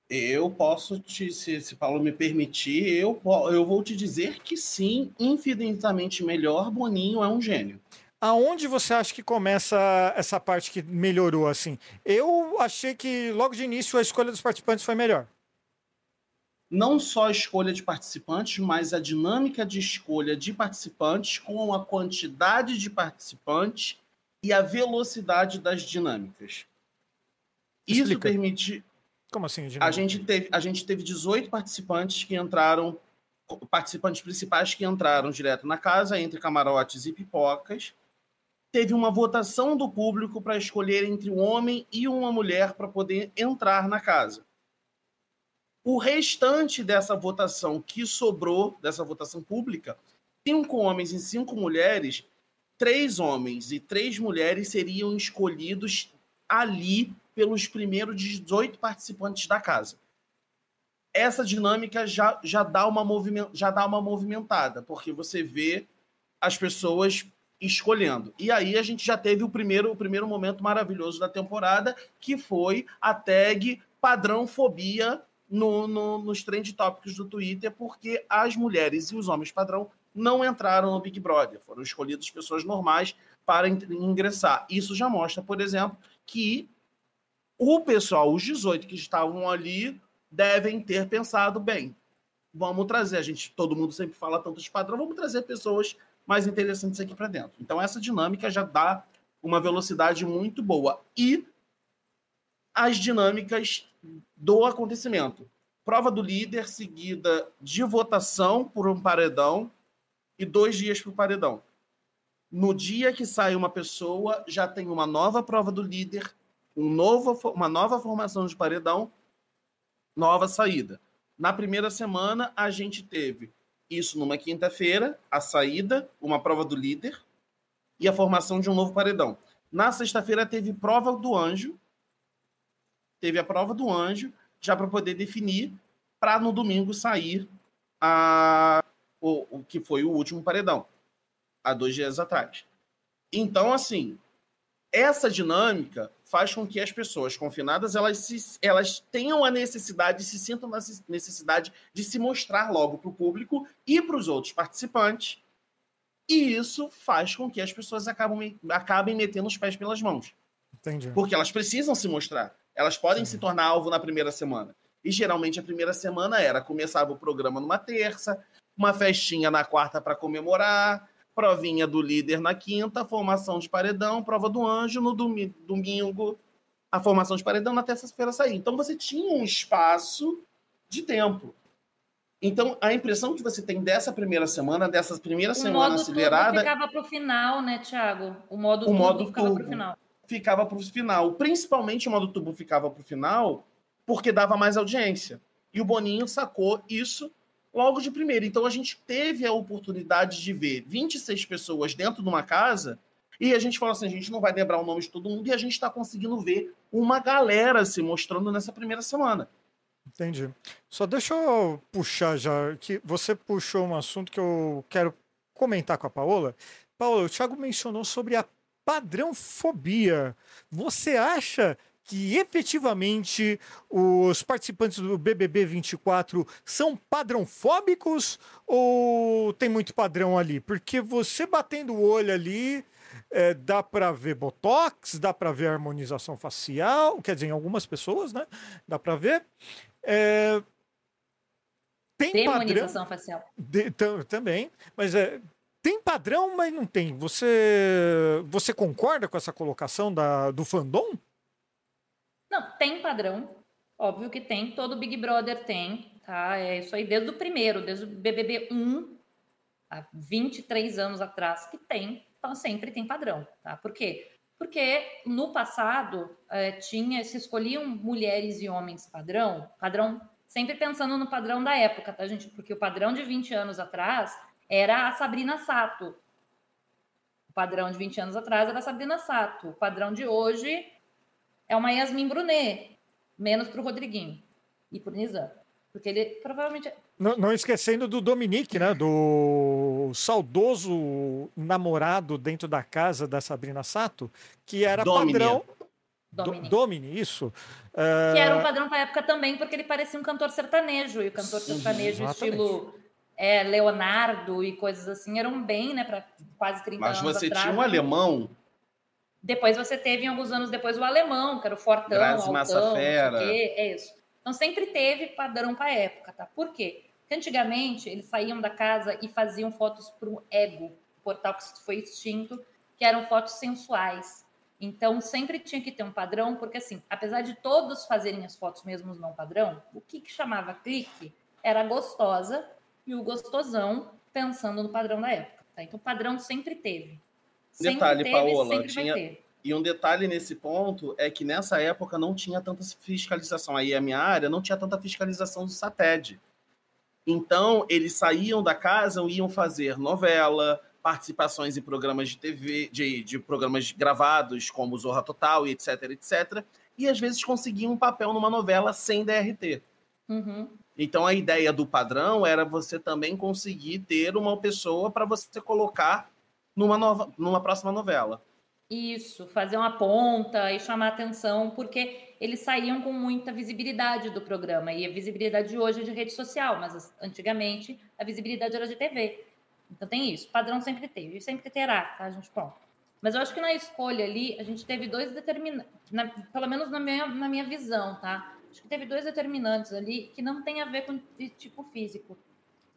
Eu posso te, se, se Paulo me permitir, eu, eu vou te dizer que sim, infinitamente melhor, Boninho é um gênio. Aonde você acha que começa essa parte que melhorou assim? Eu achei que logo de início a escolha dos participantes foi melhor. Não só a escolha de participantes, mas a dinâmica de escolha de participantes com a quantidade de participantes e a velocidade das dinâmicas. Isso Explica. permite, Como assim? A gente teve, a gente teve 18 participantes que entraram, participantes principais que entraram direto na casa, entre camarotes e pipocas. Teve uma votação do público para escolher entre um homem e uma mulher para poder entrar na casa. O restante dessa votação que sobrou, dessa votação pública, cinco homens e cinco mulheres, três homens e três mulheres seriam escolhidos ali pelos primeiros 18 participantes da casa. Essa dinâmica já, já, dá uma moviment, já dá uma movimentada, porque você vê as pessoas escolhendo. E aí a gente já teve o primeiro, o primeiro momento maravilhoso da temporada, que foi a tag padrão fobia no, no, nos trend tópicos do Twitter, porque as mulheres e os homens padrão não entraram no Big Brother. Foram escolhidas pessoas normais para ingressar. Isso já mostra, por exemplo, que o pessoal, os 18 que estavam ali, devem ter pensado bem. Vamos trazer, a gente, todo mundo sempre fala tanto de padrão, vamos trazer pessoas mais interessantes aqui para dentro. Então, essa dinâmica já dá uma velocidade muito boa. E as dinâmicas do acontecimento. Prova do líder, seguida de votação por um paredão e dois dias para o paredão. No dia que sai uma pessoa, já tem uma nova prova do líder, um novo, uma nova formação de paredão, nova saída. Na primeira semana, a gente teve isso numa quinta-feira, a saída, uma prova do líder e a formação de um novo paredão. Na sexta-feira, teve prova do anjo, teve a prova do anjo, já para poder definir, para no domingo sair a, o, o que foi o último paredão há dois dias atrás. Então, assim, essa dinâmica faz com que as pessoas confinadas elas, se, elas tenham a necessidade, se sintam na necessidade de se mostrar logo para o público e para os outros participantes. E isso faz com que as pessoas acabem, acabem metendo os pés pelas mãos. Entendi. Porque elas precisam se mostrar. Elas podem Sim. se tornar alvo na primeira semana. E geralmente a primeira semana era começava o programa numa terça, uma festinha na quarta para comemorar, provinha do líder na quinta, formação de paredão, prova do anjo, no domingo, domingo a formação de paredão, na terça-feira sair. Então você tinha um espaço de tempo. Então, a impressão que você tem dessa primeira semana, dessa primeira o semana modo acelerada. Ficava para o final, né, Thiago? O modo o modo ficava para o final. Ficava para o final. Principalmente o modo tubo ficava para o final, porque dava mais audiência. E o Boninho sacou isso logo de primeira. Então a gente teve a oportunidade de ver 26 pessoas dentro de uma casa e a gente falou assim: a gente não vai lembrar o nome de todo mundo e a gente está conseguindo ver uma galera se mostrando nessa primeira semana. Entendi. Só deixa eu puxar já, que você puxou um assunto que eu quero comentar com a Paola. Paola, o Thiago mencionou sobre a padrãofobia. Você acha que efetivamente os participantes do BBB 24 são padrãofóbicos ou tem muito padrão ali? Porque você batendo o olho ali, é, dá para ver botox, dá para ver harmonização facial, quer dizer, em algumas pessoas, né? Dá para ver. É, tem Demonização padrão, facial. De, também, mas é, tem padrão, mas não tem. Você, você concorda com essa colocação da, do fandom? Não, tem padrão. Óbvio que tem. Todo Big Brother tem, tá? É isso aí desde o primeiro, desde o BBB 1, há 23 anos atrás, que tem. Então, sempre tem padrão, tá? Por quê? Porque no passado é, tinha, se escolhiam mulheres e homens padrão, padrão, sempre pensando no padrão da época, tá, gente? Porque o padrão de 20 anos atrás era a Sabrina Sato. O padrão de 20 anos atrás era a Sabrina Sato. O padrão de hoje é uma Yasmin Brunet, menos para o Rodriguinho e para o Nizam. Porque ele provavelmente. Não, não, esquecendo do Dominique, né? Do saudoso namorado dentro da casa da Sabrina Sato, que era Domini. padrão. Domini. Domini, isso. Que era um padrão para época também, porque ele parecia um cantor sertanejo. E o cantor sertanejo, Exatamente. estilo é, Leonardo e coisas assim, eram bem, né? Para quase 30 Mas anos. Mas você atrás, tinha um alemão depois você teve, em alguns anos depois, o alemão, que era o fortão, Grazi altão, Massafera. é isso. Então sempre teve padrão para a época, tá? Por quê? Porque antigamente eles saíam da casa e faziam fotos para o Ego, o portal que foi extinto, que eram fotos sensuais. Então sempre tinha que ter um padrão, porque assim, apesar de todos fazerem as fotos mesmo não padrão, o que, que chamava clique era gostosa e o gostosão pensando no padrão da época. Tá? Então padrão sempre teve. Detalhe, teve, Paola, tinha. E um detalhe nesse ponto é que nessa época não tinha tanta fiscalização. Aí a minha área não tinha tanta fiscalização do SATED. Então, eles saíam da casa, iam fazer novela, participações em programas de TV, de, de programas gravados, como Zorra Total e etc, etc. E às vezes conseguiam um papel numa novela sem DRT. Uhum. Então a ideia do padrão era você também conseguir ter uma pessoa para você colocar numa, nova, numa próxima novela. Isso, fazer uma ponta e chamar atenção, porque eles saíam com muita visibilidade do programa. E a visibilidade de hoje é de rede social, mas antigamente a visibilidade era de TV. Então tem isso. Padrão sempre teve, e sempre terá, tá? Gente pronto. Mas eu acho que na escolha ali, a gente teve dois determinantes, pelo menos na minha, na minha visão, tá? Acho que teve dois determinantes ali que não tem a ver com tipo físico.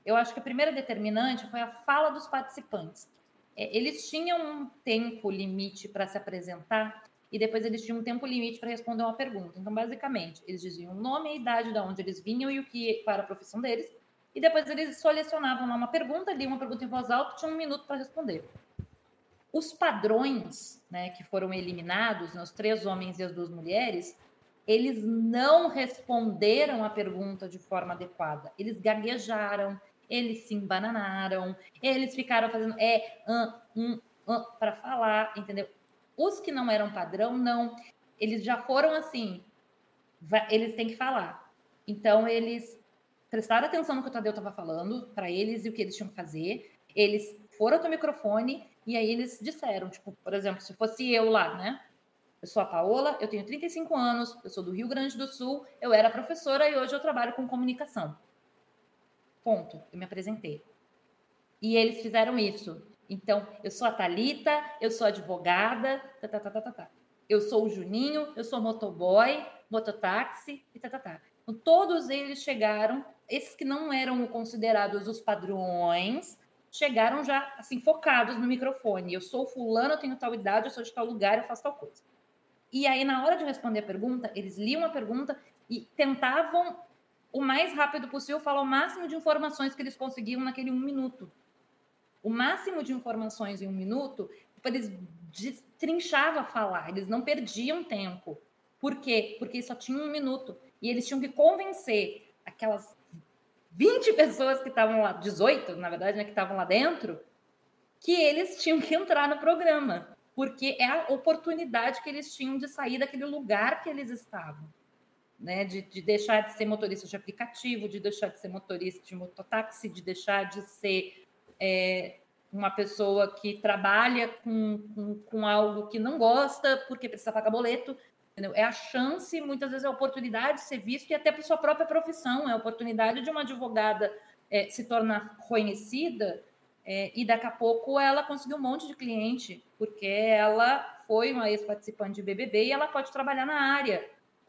Eu acho que a primeira determinante foi a fala dos participantes. É, eles tinham um tempo limite para se apresentar e depois eles tinham um tempo limite para responder uma pergunta. Então, basicamente, eles diziam o nome a idade de onde eles vinham e o que para a profissão deles. E depois eles selecionavam uma pergunta, liam uma pergunta em voz alta, tinham um minuto para responder. Os padrões né, que foram eliminados, né, os três homens e as duas mulheres, eles não responderam a pergunta de forma adequada. Eles gaguejaram, eles se embananaram, eles ficaram fazendo é, um, um, para falar, entendeu? Os que não eram padrão, não. Eles já foram assim, eles têm que falar. Então, eles prestaram atenção no que o Tadeu estava falando para eles e o que eles tinham que fazer. Eles foram ao microfone e aí eles disseram, tipo, por exemplo, se fosse eu lá, né? Eu sou a Paola, eu tenho 35 anos, eu sou do Rio Grande do Sul, eu era professora e hoje eu trabalho com comunicação. Ponto. Eu me apresentei. E eles fizeram isso. Então, eu sou a Talita, eu sou advogada, tá, tá, tá, tá, tá, tá. Eu sou o Juninho, eu sou motoboy, mototáxi e tá, tá, tá. Então, todos eles chegaram, esses que não eram considerados os padrões, chegaram já assim focados no microfone. Eu sou fulano, eu tenho tal idade, eu sou de tal lugar, eu faço tal coisa. E aí, na hora de responder a pergunta, eles liam a pergunta e tentavam o mais rápido possível, falar o máximo de informações que eles conseguiam naquele um minuto. O máximo de informações em um minuto, eles destrinchavam falar, eles não perdiam tempo. Por quê? Porque só tinha um minuto. E eles tinham que convencer aquelas 20 pessoas que estavam lá, 18, na verdade, né, que estavam lá dentro, que eles tinham que entrar no programa. Porque é a oportunidade que eles tinham de sair daquele lugar que eles estavam né? De, de, deixar de ser motorista de aplicativo, de deixar de ser motorista de mototáxi, de deixar de ser é, uma pessoa que trabalha com, com, com, algo que não gosta porque precisa pagar boleto. Entendeu? É a chance, muitas vezes é a oportunidade de ser visto e até para sua própria profissão, é a oportunidade de uma advogada é, se tornar conhecida é, e daqui a pouco ela conseguiu um monte de cliente, porque ela foi uma ex-participante de BBB e ela pode trabalhar na área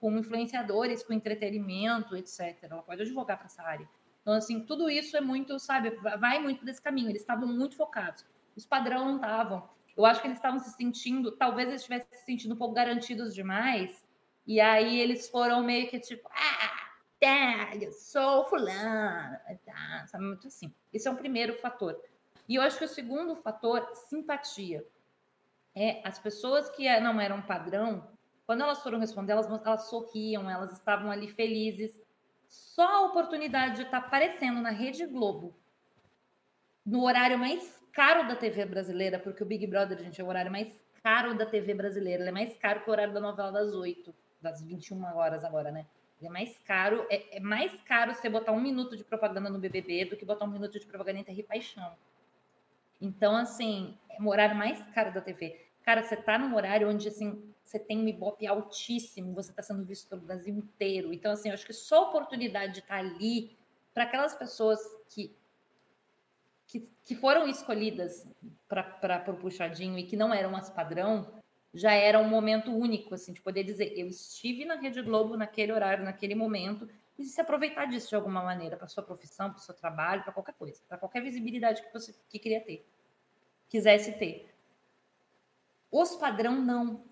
com influenciadores, com entretenimento, etc. Ela pode advogar para essa área. Então, assim, tudo isso é muito, sabe, vai muito desse caminho. Eles estavam muito focados. Os padrão não estavam. Eu acho que eles estavam se sentindo, talvez eles estivessem se sentindo um pouco garantidos demais. E aí eles foram meio que tipo, ah, tá, eu sou fulano, tá, sabe, muito assim. Esse é o primeiro fator. E eu acho que o segundo fator, simpatia. É, as pessoas que não eram padrão, quando elas foram responder, elas, elas sorriam, elas estavam ali felizes. Só a oportunidade de estar aparecendo na Rede Globo, no horário mais caro da TV brasileira, porque o Big Brother, gente, é o horário mais caro da TV brasileira. Ele é mais caro que o horário da novela das 8, das 21 horas agora, né? Ele é mais caro, é, é mais caro você botar um minuto de propaganda no BBB do que botar um minuto de propaganda em Terra e Paixão. Então, assim, é o horário mais caro da TV. Cara, você tá num horário onde, assim, você tem um Ibope altíssimo, você está sendo visto pelo Brasil inteiro. Então, assim, eu acho que só a oportunidade de estar tá ali para aquelas pessoas que, que, que foram escolhidas para o puxadinho e que não eram as padrão, já era um momento único, assim, de poder dizer, eu estive na Rede Globo naquele horário, naquele momento, e se aproveitar disso de alguma maneira, para sua profissão, para o seu trabalho, para qualquer coisa, para qualquer visibilidade que você que queria ter, quisesse ter. Os padrão não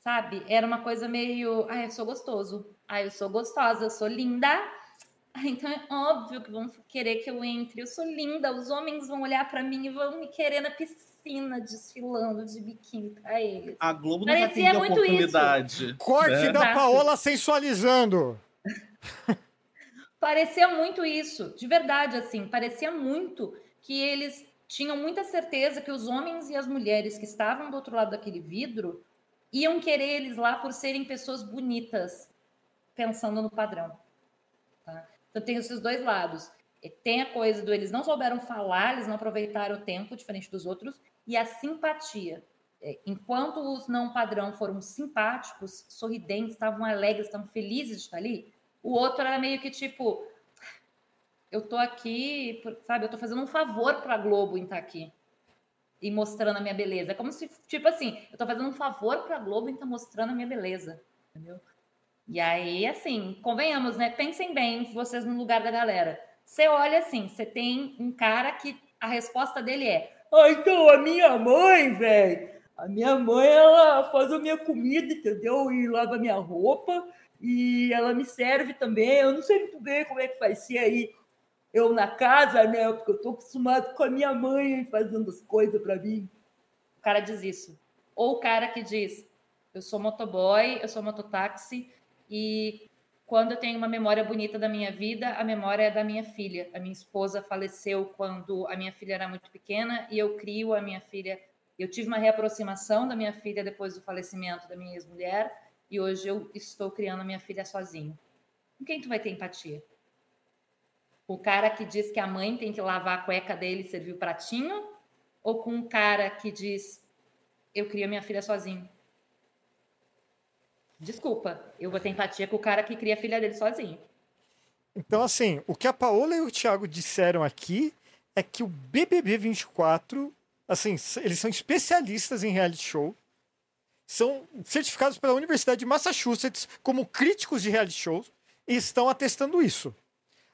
sabe? Era uma coisa meio, ah, eu sou gostoso, ah, eu sou gostosa, eu sou linda. Então é óbvio que vão querer que eu entre. Eu sou linda, os homens vão olhar para mim e vão me querer na piscina, desfilando de biquíni para eles. A Globo não Parecia vai ter oportunidade. Isso. Corte né? da Paola sensualizando. parecia muito isso, de verdade, assim, parecia muito que eles tinham muita certeza que os homens e as mulheres que estavam do outro lado daquele vidro iam querer eles lá por serem pessoas bonitas, pensando no padrão. Tá? Então tem esses dois lados. Tem a coisa do eles não souberam falar, eles não aproveitaram o tempo, diferente dos outros, e a simpatia. É, enquanto os não padrão foram simpáticos, sorridentes, estavam alegres, estavam felizes de estar ali, o outro era meio que tipo, eu tô aqui, sabe, eu tô fazendo um favor pra Globo em estar aqui e mostrando a minha beleza. É como se, tipo assim, eu tô fazendo um favor pra Globo em estar mostrando a minha beleza, entendeu? E aí, assim, convenhamos, né? Pensem bem, vocês no lugar da galera. Você olha assim, você tem um cara que a resposta dele é: Ah, então a minha mãe, velho, a minha mãe, ela faz a minha comida, entendeu? E lava a minha roupa, e ela me serve também. Eu não sei muito bem como é que vai ser aí eu na casa, né? Porque eu tô acostumado com a minha mãe fazendo as coisas para mim. O cara diz isso. Ou o cara que diz: Eu sou motoboy, eu sou mototáxi, e quando eu tenho uma memória bonita da minha vida, a memória é da minha filha. A minha esposa faleceu quando a minha filha era muito pequena e eu crio a minha filha. Eu tive uma reaproximação da minha filha depois do falecimento da minha ex-mulher e hoje eu estou criando a minha filha sozinho. Com quem tu vai ter empatia? O cara que diz que a mãe tem que lavar a cueca dele e servir o pratinho? Ou com um cara que diz eu crio minha filha sozinho? Desculpa, eu vou ter empatia com o cara que cria a filha dele sozinho. Então, assim, o que a Paola e o Thiago disseram aqui é que o BBB 24, assim, eles são especialistas em reality show, são certificados pela Universidade de Massachusetts como críticos de reality shows e estão atestando isso.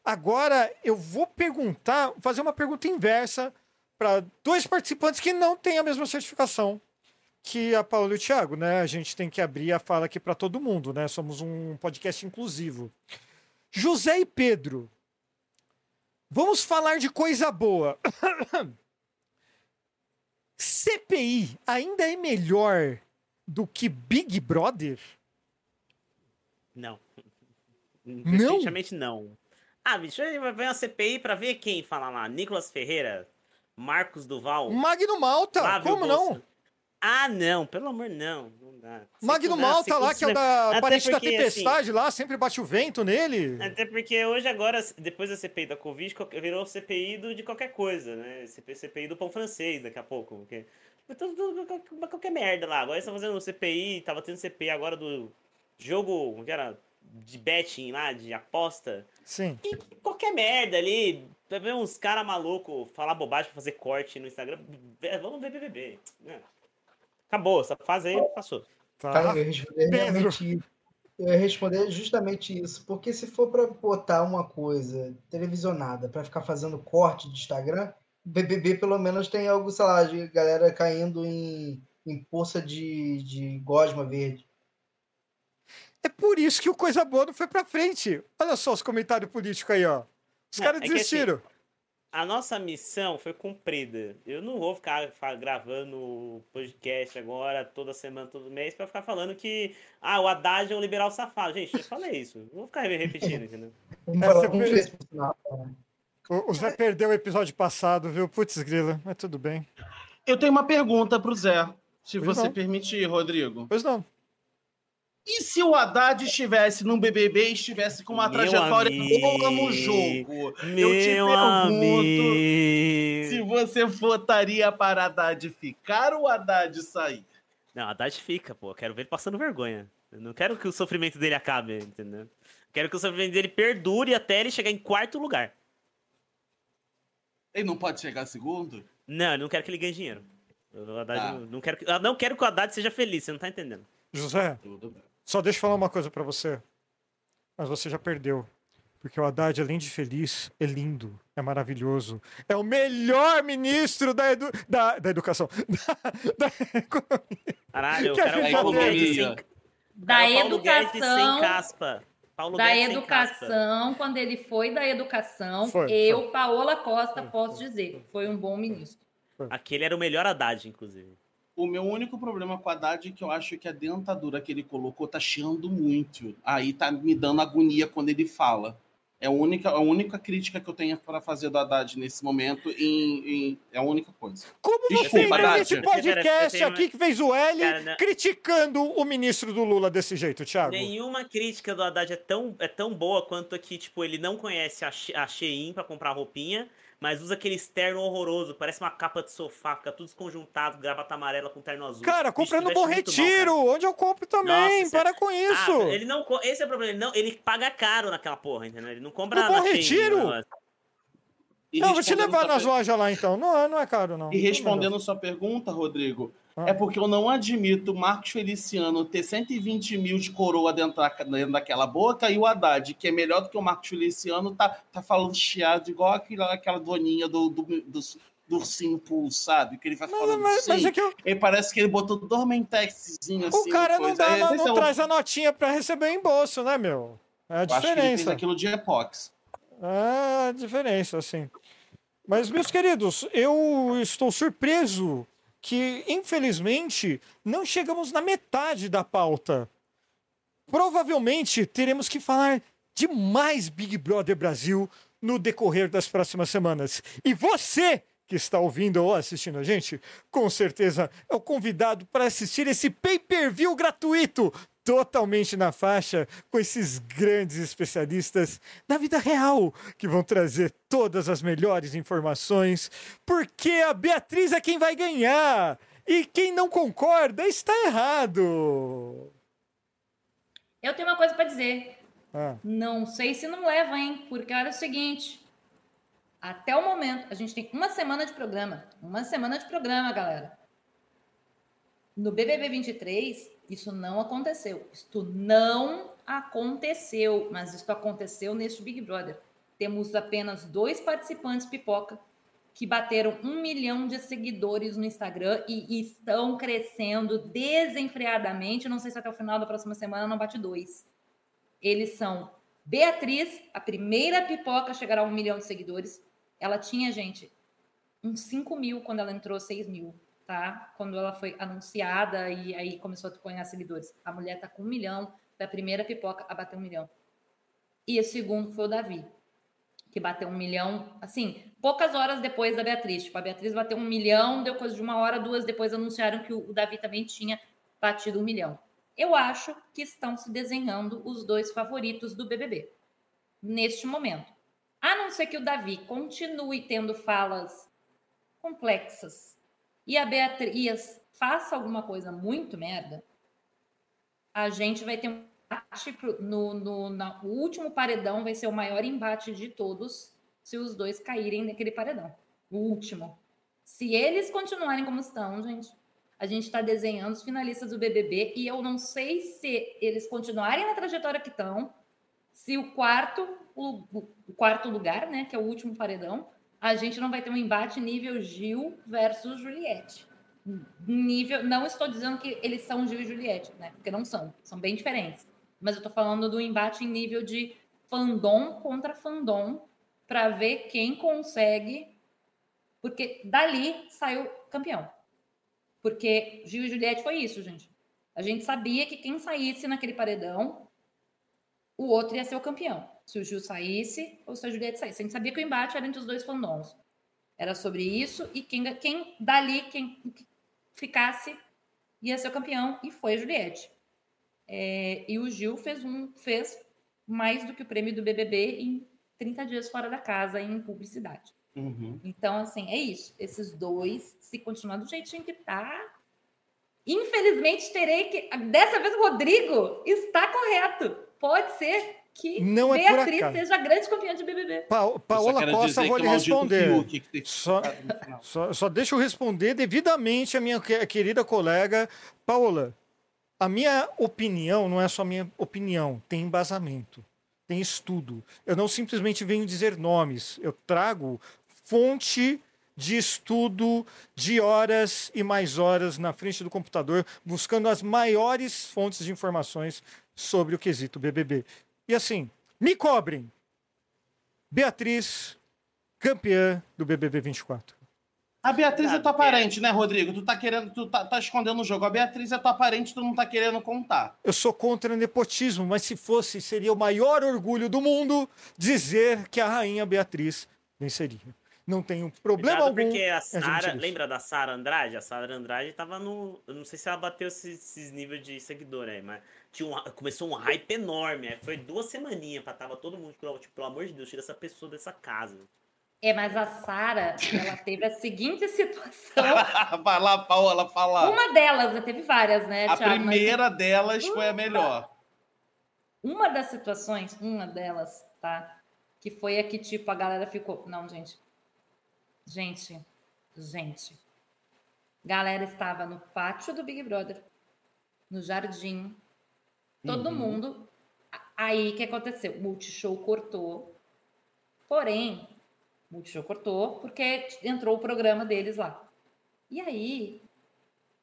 Agora, eu vou perguntar, fazer uma pergunta inversa para dois participantes que não têm a mesma certificação que a Paola e o Thiago, né? A gente tem que abrir a fala aqui para todo mundo, né? Somos um podcast inclusivo. José e Pedro. Vamos falar de coisa boa. CPI ainda é melhor do que Big Brother? Não. Definitivamente não. Ah, bicho, aí vai ver uma CPI pra ver quem fala lá. Nicolas Ferreira, Marcos Duval. Magno Malta, Flávio como Bolsa. não? Ah, não, pelo amor não. não dá. Magno dá, Malta sempre- lá, que é o da Até parente da assim, tempestade lá, sempre bate o vento nele. Até porque hoje, agora, depois da CPI da Covid, virou CPI do, de qualquer coisa, né? CP CPI do pão francês daqui a pouco. Porque... Qualquer- qualquer merda lá. Agora eles estão fazendo CPI, tava tendo CPI agora do jogo, que era? De betting lá, de aposta. Sim. E qualquer merda ali. Vai ver uns caras malucos falar bobagem pra fazer corte no Instagram. É, Vamos ver BBB. né? Acabou, essa fase aí passou. Tá. Cara, eu. Eu ia responder justamente isso. Porque se for para botar uma coisa televisionada para ficar fazendo corte de Instagram, BBB pelo menos tem algo, sei lá, de galera caindo em, em poça de, de gosma verde. É por isso que o Coisa Boa não foi pra frente. Olha só os comentários políticos aí, ó. Os caras é que assim, desistiram. A nossa missão foi cumprida. Eu não vou ficar gravando podcast agora, toda semana, todo mês, pra ficar falando que ah, o Haddad é um liberal safado. Gente, eu falei isso. Não vou ficar repetindo, entendeu? É. O, o Zé perdeu o episódio passado, viu? Putz, grila, mas tudo bem. Eu tenho uma pergunta pro Zé, se Pois você não. permitir, Rodrigo. Pois não. E se o Haddad estivesse no BBB e estivesse com uma Meu trajetória boa no jogo? Meu eu te pergunto amigo. se você votaria para Haddad ficar ou Haddad sair. Não, Haddad fica, pô. Eu quero ver ele passando vergonha. Eu não quero que o sofrimento dele acabe, entendeu? Eu quero que o sofrimento dele perdure até ele chegar em quarto lugar. Ele não pode chegar segundo? Não, eu não quero que ele ganhe dinheiro. O Haddad, Tá. não quero que, eu não quero que o Haddad seja feliz, você não tá entendendo. José, Tudo bem. Só deixa eu falar uma coisa pra você. Mas você já perdeu. Porque o Haddad, além de feliz, é lindo, é maravilhoso. É o melhor ministro da, edu- da, da educação. Da, da economia. Caralho, eu Que a quero o Paulo Guedes sem, Da quero o Paulo Guedes sem educação, caspa. Paulo da Guedes educação, quando ele foi da educação, Foi, eu, Paola Costa, Foi, posso dizer, foi um bom ministro. Aquele era o melhor Haddad, inclusive. O meu único problema com a Haddad é que eu acho que a dentadura que ele colocou tá chiando muito. Aí tá me dando agonia quando ele fala. É a única, a única crítica que eu tenho para fazer do Haddad nesse momento. Em, em- é a única coisa. Como Desculpa, você Pera, pera, podcast pera, aqui que fez o L Cara, não- criticando o ministro do Lula desse jeito, Thiago? Nenhuma crítica do Haddad é tão, é tão boa quanto que, tipo, ele não conhece a, She- a Shein pra comprar roupinha, mas usa aquele externo horroroso, parece uma capa de sofá, fica tudo desconjuntado, gravata amarela com terno azul. Cara, compra no Bom mal, Retiro, cara. onde eu compro também. Nossa, para com isso. Ah, ele não, esse é o problema, ele, não, ele paga caro naquela porra, entendeu? Ele não compra No Bom Shein, Retiro? Não, vou te levar nas per- lojas lá então. Não, é- não é caro, não. E respondendo sua pergunta, Rodrigo, Ah. É porque eu não admito o Marcos Feliciano ter 120 mil de coroa dentro, da- dentro daquela boca e o Haddad, que é melhor do que o Marcos Feliciano, tá, tá falando chiado igual aquela, aquela doninha do, do, do, do ursinho Pool, sabe? Que ele vai Mas, falando mas, mas assim. é que eu- E parece que ele botou dormentexzinho assim. o cara não, dá, Aí, não, esse é não o- traz a notinha pra receber o embolso, né, meu? É a Eu acho que ele fez diferença. aquilo de epox. É a diferença, assim. Mas, meus queridos, eu estou surpreso que, infelizmente, não chegamos na metade da pauta. Provavelmente teremos que falar de mais Big Brother Brasil no decorrer das próximas semanas. E você que está ouvindo ou assistindo a gente, com certeza é o convidado para assistir esse pay-per-view gratuito, totalmente na faixa, com esses grandes especialistas na vida real, que vão trazer todas as melhores informações, porque a Beatriz é quem vai ganhar. E quem não concorda está errado. Eu tenho uma coisa para dizer. Ah, Não sei se não leva, hein? Porque olha o seguinte. Até o momento, a gente tem uma semana de programa. Uma semana de programa, galera. No BBB 23, isso não aconteceu. Isto não aconteceu. Mas isso aconteceu neste Big Brother. Temos apenas dois participantes pipoca que bateram um milhão de seguidores no Instagram e estão crescendo desenfreadamente. Não sei se até o final da próxima semana não bate dois. Eles são Beatriz, a primeira pipoca a chegar a um milhão de seguidores. Ela tinha, gente, uns 5 mil quando ela entrou, 6 mil, tá? Quando ela foi anunciada e aí começou a ganhar seguidores. A mulher tá com um milhão, da primeira pipoca a bater um milhão. E o segundo foi o Davi, que bateu um milhão, assim, poucas horas depois da Beatriz. Tipo, a Beatriz bateu um milhão, deu coisa de uma hora, duas depois anunciaram que o Davi também tinha batido um milhão. Eu acho que estão se desenhando os dois favoritos do BBB neste momento. A não ser que o Davi continue tendo falas complexas e a Beatriz faça alguma coisa muito merda, a gente vai ter um embate no, no, na- o último paredão vai ser o maior embate de todos se os dois caírem naquele paredão. O último. Se eles continuarem como estão, gente, a gente está desenhando os finalistas do BBB e eu não sei se eles continuarem na trajetória que estão, se o quarto, o, o quarto lugar, né, que é o último paredão, a gente não vai ter um embate nível Gil versus Juliette. Nível, não estou dizendo que eles são Gil e Juliette, né, porque não são, são bem diferentes. Mas eu estou falando do embate em nível de fandom contra fandom para ver quem consegue, porque dali saiu campeão. Porque Gil e Juliette foi isso, gente. A gente sabia que quem saísse naquele paredão, o outro ia ser o campeão. Se o Gil saísse ou se a Juliette saísse. A gente sabia que o embate era entre os dois fandoms. Era sobre isso e quem, quem dali, quem ficasse, ia ser o campeão e foi a Juliette. É, e o Gil fez, um, fez mais do que o prêmio do BBB em 30 dias fora da casa em publicidade. Uhum. Então, assim, é isso. Esses dois, se continuar do jeitinho que tá. Infelizmente, terei que. Dessa vez, o Rodrigo está correto. Pode ser que Não é Beatriz acaso. seja a grande campeã de BBB. Pa Paola Costa, vou que lhe responder. Que teve Só, só, só deixa eu responder devidamente a minha que- querida colega Paola. A minha opinião não é só minha opinião, tem embasamento, tem estudo. Eu não simplesmente venho dizer nomes, eu trago fonte de estudo de horas e mais horas na frente do computador, buscando as maiores fontes de informações sobre o quesito BBB. E assim, me cobrem. Beatriz, campeã do BBB 24. A Beatriz é tua parente, né, Rodrigo? Tu tá querendo, tu tá, tá escondendo o jogo. A Beatriz é tua parente, tu não tá querendo contar. Eu sou contra nepotismo, mas se fosse, seria o maior orgulho do mundo dizer que a rainha Beatriz venceria. Não tenho problema Cuidado algum. porque a Sara, lembra da Sara Andrade? A Sara Andrade tava no, eu não sei se ela bateu esses, esses níveis de seguidor aí, mas tinha um, começou um hype enorme, aí foi duas semaninhas pra tava todo mundo, tipo, pelo amor de Deus, tira essa pessoa dessa casa. É, mas a Sara, ela teve a seguinte situação. Vai lá, Paola, fala. Uma delas, né? teve várias, né, A Thiago? Mas primeira delas foi a melhor. uma das situações, uma delas, tá? Que foi a que, tipo, a galera ficou. Não, gente, Gente, gente. Galera estava no pátio do Big Brother, no jardim, todo Uhum. mundo. Aí o que aconteceu? O Multishow cortou. Porém, o Multishow cortou porque entrou o programa deles lá. E aí,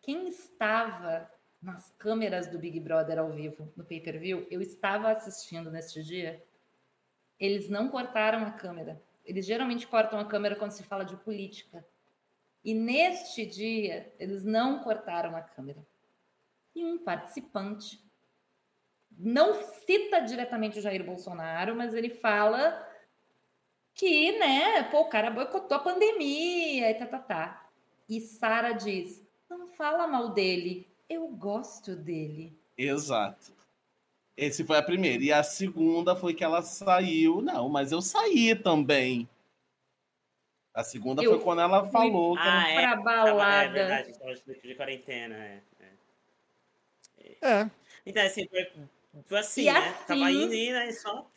quem estava nas câmeras do Big Brother ao vivo, no pay-per-view, eu estava assistindo neste dia, eles não cortaram a câmera. Eles geralmente cortam a câmera quando se fala de política. E neste dia, eles não cortaram a câmera. E um participante não cita diretamente o Jair Bolsonaro, mas ele fala que, né, pô, o cara boicotou a pandemia e tá, tá, tá. E Sara diz: não fala mal dele, eu gosto dele. Exato. Esse foi a primeira. E a segunda foi que ela saiu. Não, mas eu saí também. A segunda Eu foi quando ela falou que ela Ah, é. Pra Tava- balada. É verdade, tava de, de quarentena, é. é. É, Então, assim, foi, foi assim, E né? Tava assim- indo e né, só.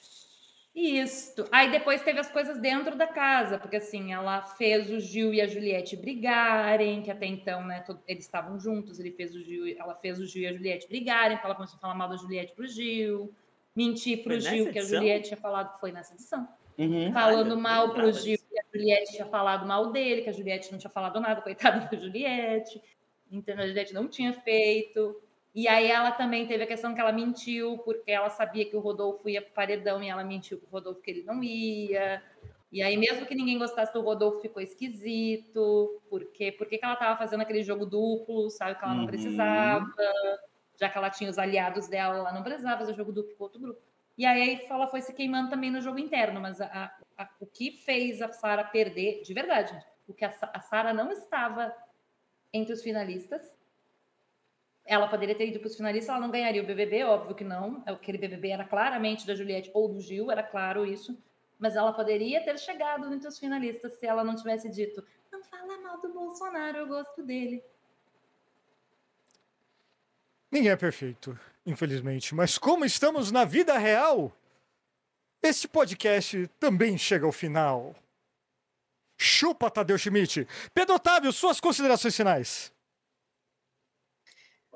Isso. Aí depois teve as coisas dentro da casa, porque assim, ela fez o Gil e a Juliette brigarem, que até então, né, eles estavam juntos, ele fez o Gil, ela fez o Gil e a Juliette brigarem, porque ela começou a falar mal da Juliette pro Gil, mentir pro Foi Gil que a? Juliette tinha falado que foi nessa edição. Uhum. Falando eu mal pro Gil que a Juliette tinha falado mal dele, que a Juliette não tinha falado nada, coitada da Juliette. Então a Juliette não tinha feito. E aí ela também teve a questão que ela mentiu, porque ela sabia que o Rodolfo ia pro paredão e ela mentiu pro Rodolfo que ele não ia. E aí, mesmo que ninguém gostasse do Rodolfo, ficou esquisito. Porque por que ela estava fazendo aquele jogo duplo, sabe? Que ela não Uhum. precisava. Já que ela tinha os aliados dela, ela não precisava fazer jogo duplo com outro grupo. E aí ela foi se queimando também no jogo interno, mas a- a- o que fez a Sara perder, de verdade, o que a, a Sara não estava entre os finalistas. Ela poderia ter ido para os finalistas, ela não ganharia o BBB, óbvio que não. Aquele BBB era claramente da Juliette ou do Gil, era claro isso. Mas ela poderia ter chegado entre os finalistas se ela não tivesse dito: não fala mal do Bolsonaro, eu gosto dele. ninguém é perfeito, infelizmente. Mas como estamos na vida real, este podcast também chega ao final. Chupa, Tadeu Schmidt. Pedro Otávio, suas considerações finais.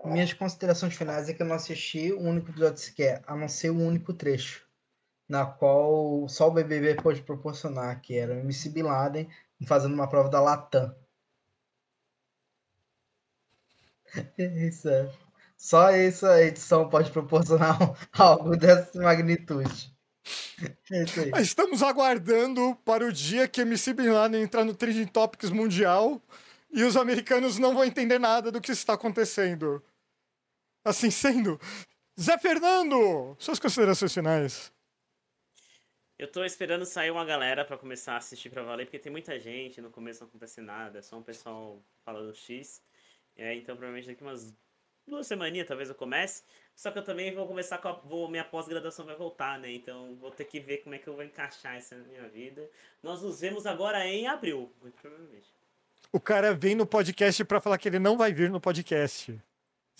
Minhas considerações finais é que eu não assisti o único episódio sequer, a não ser o único trecho, na qual só o BBB pôde proporcionar, que era o MC Bin Laden fazendo uma prova da Latam. Isso é. Só essa edição pode proporcionar algo dessa magnitude. É. Estamos aguardando para o dia que MC Bin Laden entrar no Trending Topics mundial e os americanos não vão entender nada do que está acontecendo. Assim sendo, Zé Fernando, suas considerações finais. Eu tô esperando sair uma galera pra começar a assistir pra valer, porque tem muita gente, no começo não acontece nada, é só um pessoal falando X. É, então provavelmente daqui umas duas semaninhas talvez eu comece. Só que eu também vou começar com a. Vou, minha pós-graduação vai voltar, né? Então vou ter que ver como é que eu vou encaixar isso na minha vida. Nós nos vemos agora em abril, muito provavelmente. O cara vem no podcast para falar que ele não vai vir no podcast.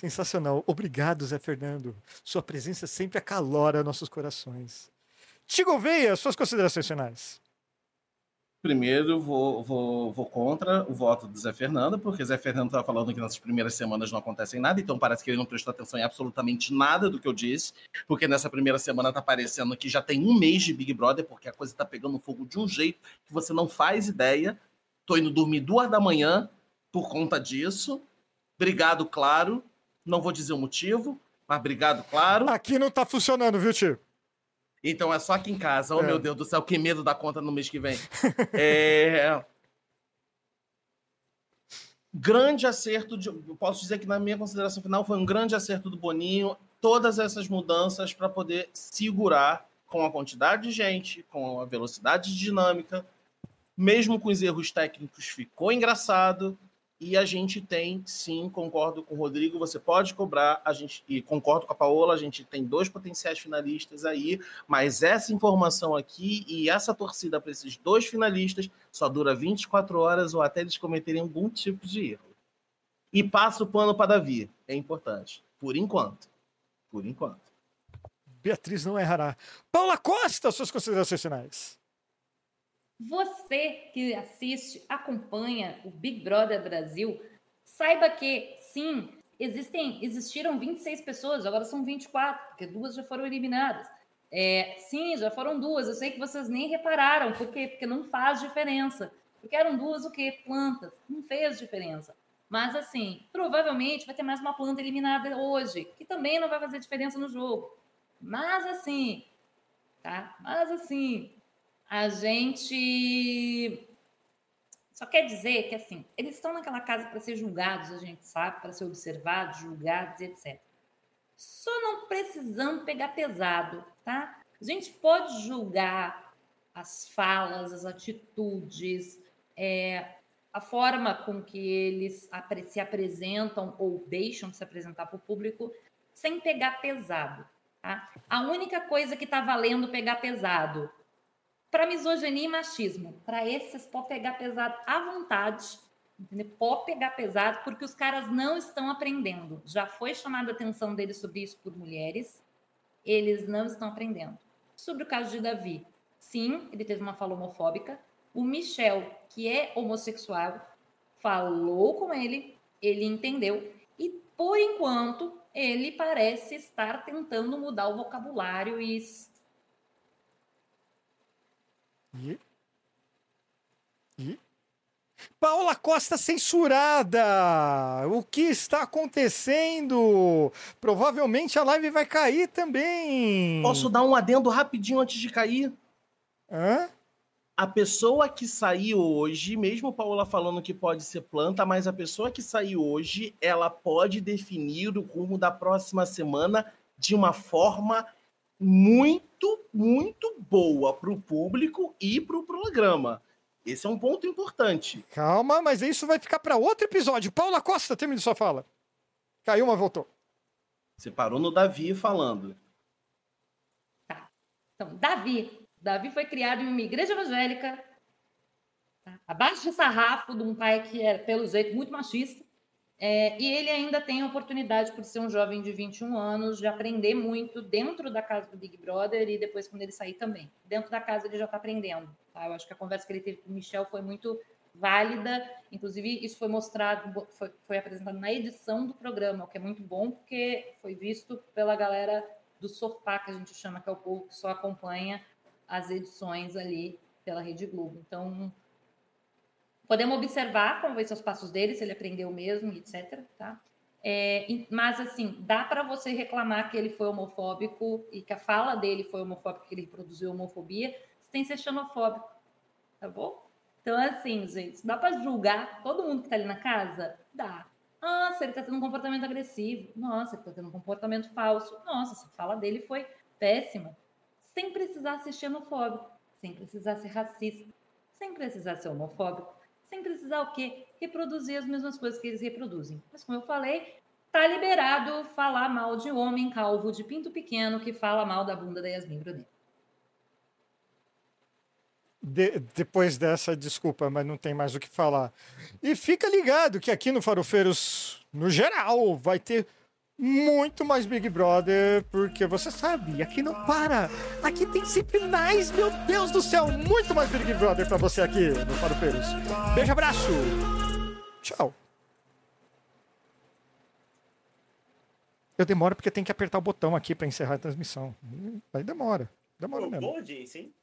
Sensacional. Obrigado, Zé Fernando. Sua presença sempre acalora nossos corações. Tigo Veia, suas considerações finais. Primeiro, vou, vou, vou contra o voto do Zé Fernando, porque Zé Fernando estava falando que nessas primeiras semanas não acontecem nada, então parece que ele não prestou atenção em absolutamente nada do que eu disse, porque nessa primeira semana tá parecendo que já tem um mês de Big Brother, porque a coisa tá pegando fogo de um jeito que você não faz ideia. Tô indo dormir duas da manhã por conta disso. Obrigado, claro. Não vou dizer o motivo, mas obrigado, claro. Aqui não tá funcionando, viu, tio? Então é só aqui em casa. Oh, É. meu Deus do céu, que medo da conta no mês que vem. É... Grande acerto, de... eu posso dizer que na minha consideração final foi um grande acerto do Boninho, todas essas mudanças para poder segurar com a quantidade de gente, com a velocidade dinâmica, mesmo com os erros técnicos, ficou engraçado. E a gente tem, sim, concordo com o Rodrigo, você pode cobrar, a gente, e concordo com a Paola, a gente tem dois potenciais finalistas aí, mas essa informação aqui e essa torcida para esses dois finalistas só dura 24 horas ou até eles cometerem algum tipo de erro. E passa o pano para Davi, é importante, por enquanto. Por enquanto. Beatriz não errará. Paula Costa, suas considerações finais. Você que assiste, acompanha o Big Brother Brasil, saiba que sim, existem, existiram 26 pessoas, agora são 24, porque duas já foram eliminadas. É, sim, já foram duas. Eu sei que vocês nem repararam, por quê? Porque não faz diferença. Porque eram duas o quê? Plantas. Não fez diferença. Mas assim, provavelmente vai ter mais uma planta eliminada hoje, que também não vai fazer diferença no jogo. Mas assim, tá? Mas assim, a gente só quer dizer que assim, eles estão naquela casa para ser julgados, a gente sabe, para ser observados, julgados, etc. Só não precisamos pegar pesado, tá? A gente pode julgar as falas, as atitudes, é, a forma com que eles se apresentam ou deixam de se apresentar para o público sem pegar pesado. Tá? A única coisa que está valendo pegar pesado para misoginia e machismo, para esses pode pegar pesado à vontade, Entendeu? Pode pegar pesado porque os caras não estão aprendendo. Já foi chamada a atenção deles sobre isso por mulheres, eles não estão aprendendo. Sobre o caso de Davi, sim, ele teve uma fala homofóbica. O Michel, que é homossexual, falou com ele, ele entendeu e por enquanto ele parece estar tentando mudar o vocabulário e e, e Paula Costa censurada! O que está acontecendo? Provavelmente a live vai cair também. Posso dar um adendo rapidinho antes de cair? Hã? A pessoa que saiu hoje, mesmo Paula falando que pode ser planta, mas a pessoa que saiu hoje, ela pode definir o rumo da próxima semana de uma forma muito, muito boa para o público e para o programa. Esse é um ponto importante. Calma, mas isso vai ficar para outro episódio. Paula Costa, termine sua fala. Caiu, mas voltou. Você parou no Davi falando. Tá. Então, Davi. Davi foi criado em uma igreja evangélica, tá? abaixo de sarrafo de um pai que era, pelo jeito, muito machista. É, e ele ainda tem a oportunidade, por ser um jovem de 21 anos, de aprender muito dentro da casa do Big Brother e depois quando ele sair também. Dentro da casa ele já está aprendendo. Tá? Eu acho que a conversa que ele teve com o Michel foi muito válida. Inclusive, isso foi mostrado, foi, foi apresentado na edição do programa, o que é muito bom, porque foi visto pela galera do sofá, que a gente chama, que é o povo que só acompanha as edições ali pela Rede Globo. Então, Podemos observar como vai ser os passos dele, se ele aprendeu mesmo, etc. Tá? É, mas, assim, dá para você reclamar que ele foi homofóbico e que a fala dele foi homofóbica, que ele reproduziu homofobia, sem ser xenofóbico, tá bom? Então, assim, gente, dá para julgar todo mundo que tá ali na casa? Dá. Nossa, ele tá tendo um comportamento agressivo. Nossa, ele tá tendo um comportamento falso. Nossa, a fala dele foi péssima. Sem precisar ser xenofóbico, sem precisar ser racista, sem precisar ser homofóbico sem precisar o quê? Reproduzir as mesmas coisas que eles reproduzem. Mas como eu falei, tá liberado falar mal de homem calvo de pinto pequeno que fala mal da bunda da Yasmin Brunet. De, depois dessa, desculpa, mas não tem mais o que falar. E fica ligado que aqui no Farofeiros, no geral, vai ter muito mais Big Brother, porque você sabe, aqui não para. Aqui tem sempre mais, meu Deus do céu, muito mais Big Brother para você aqui no Farofeiros. Beijo, abraço. Tchau. Eu demoro porque tem que apertar o botão aqui para encerrar a transmissão. Aí demora. Demora Pô, mesmo. boa audiência, hein?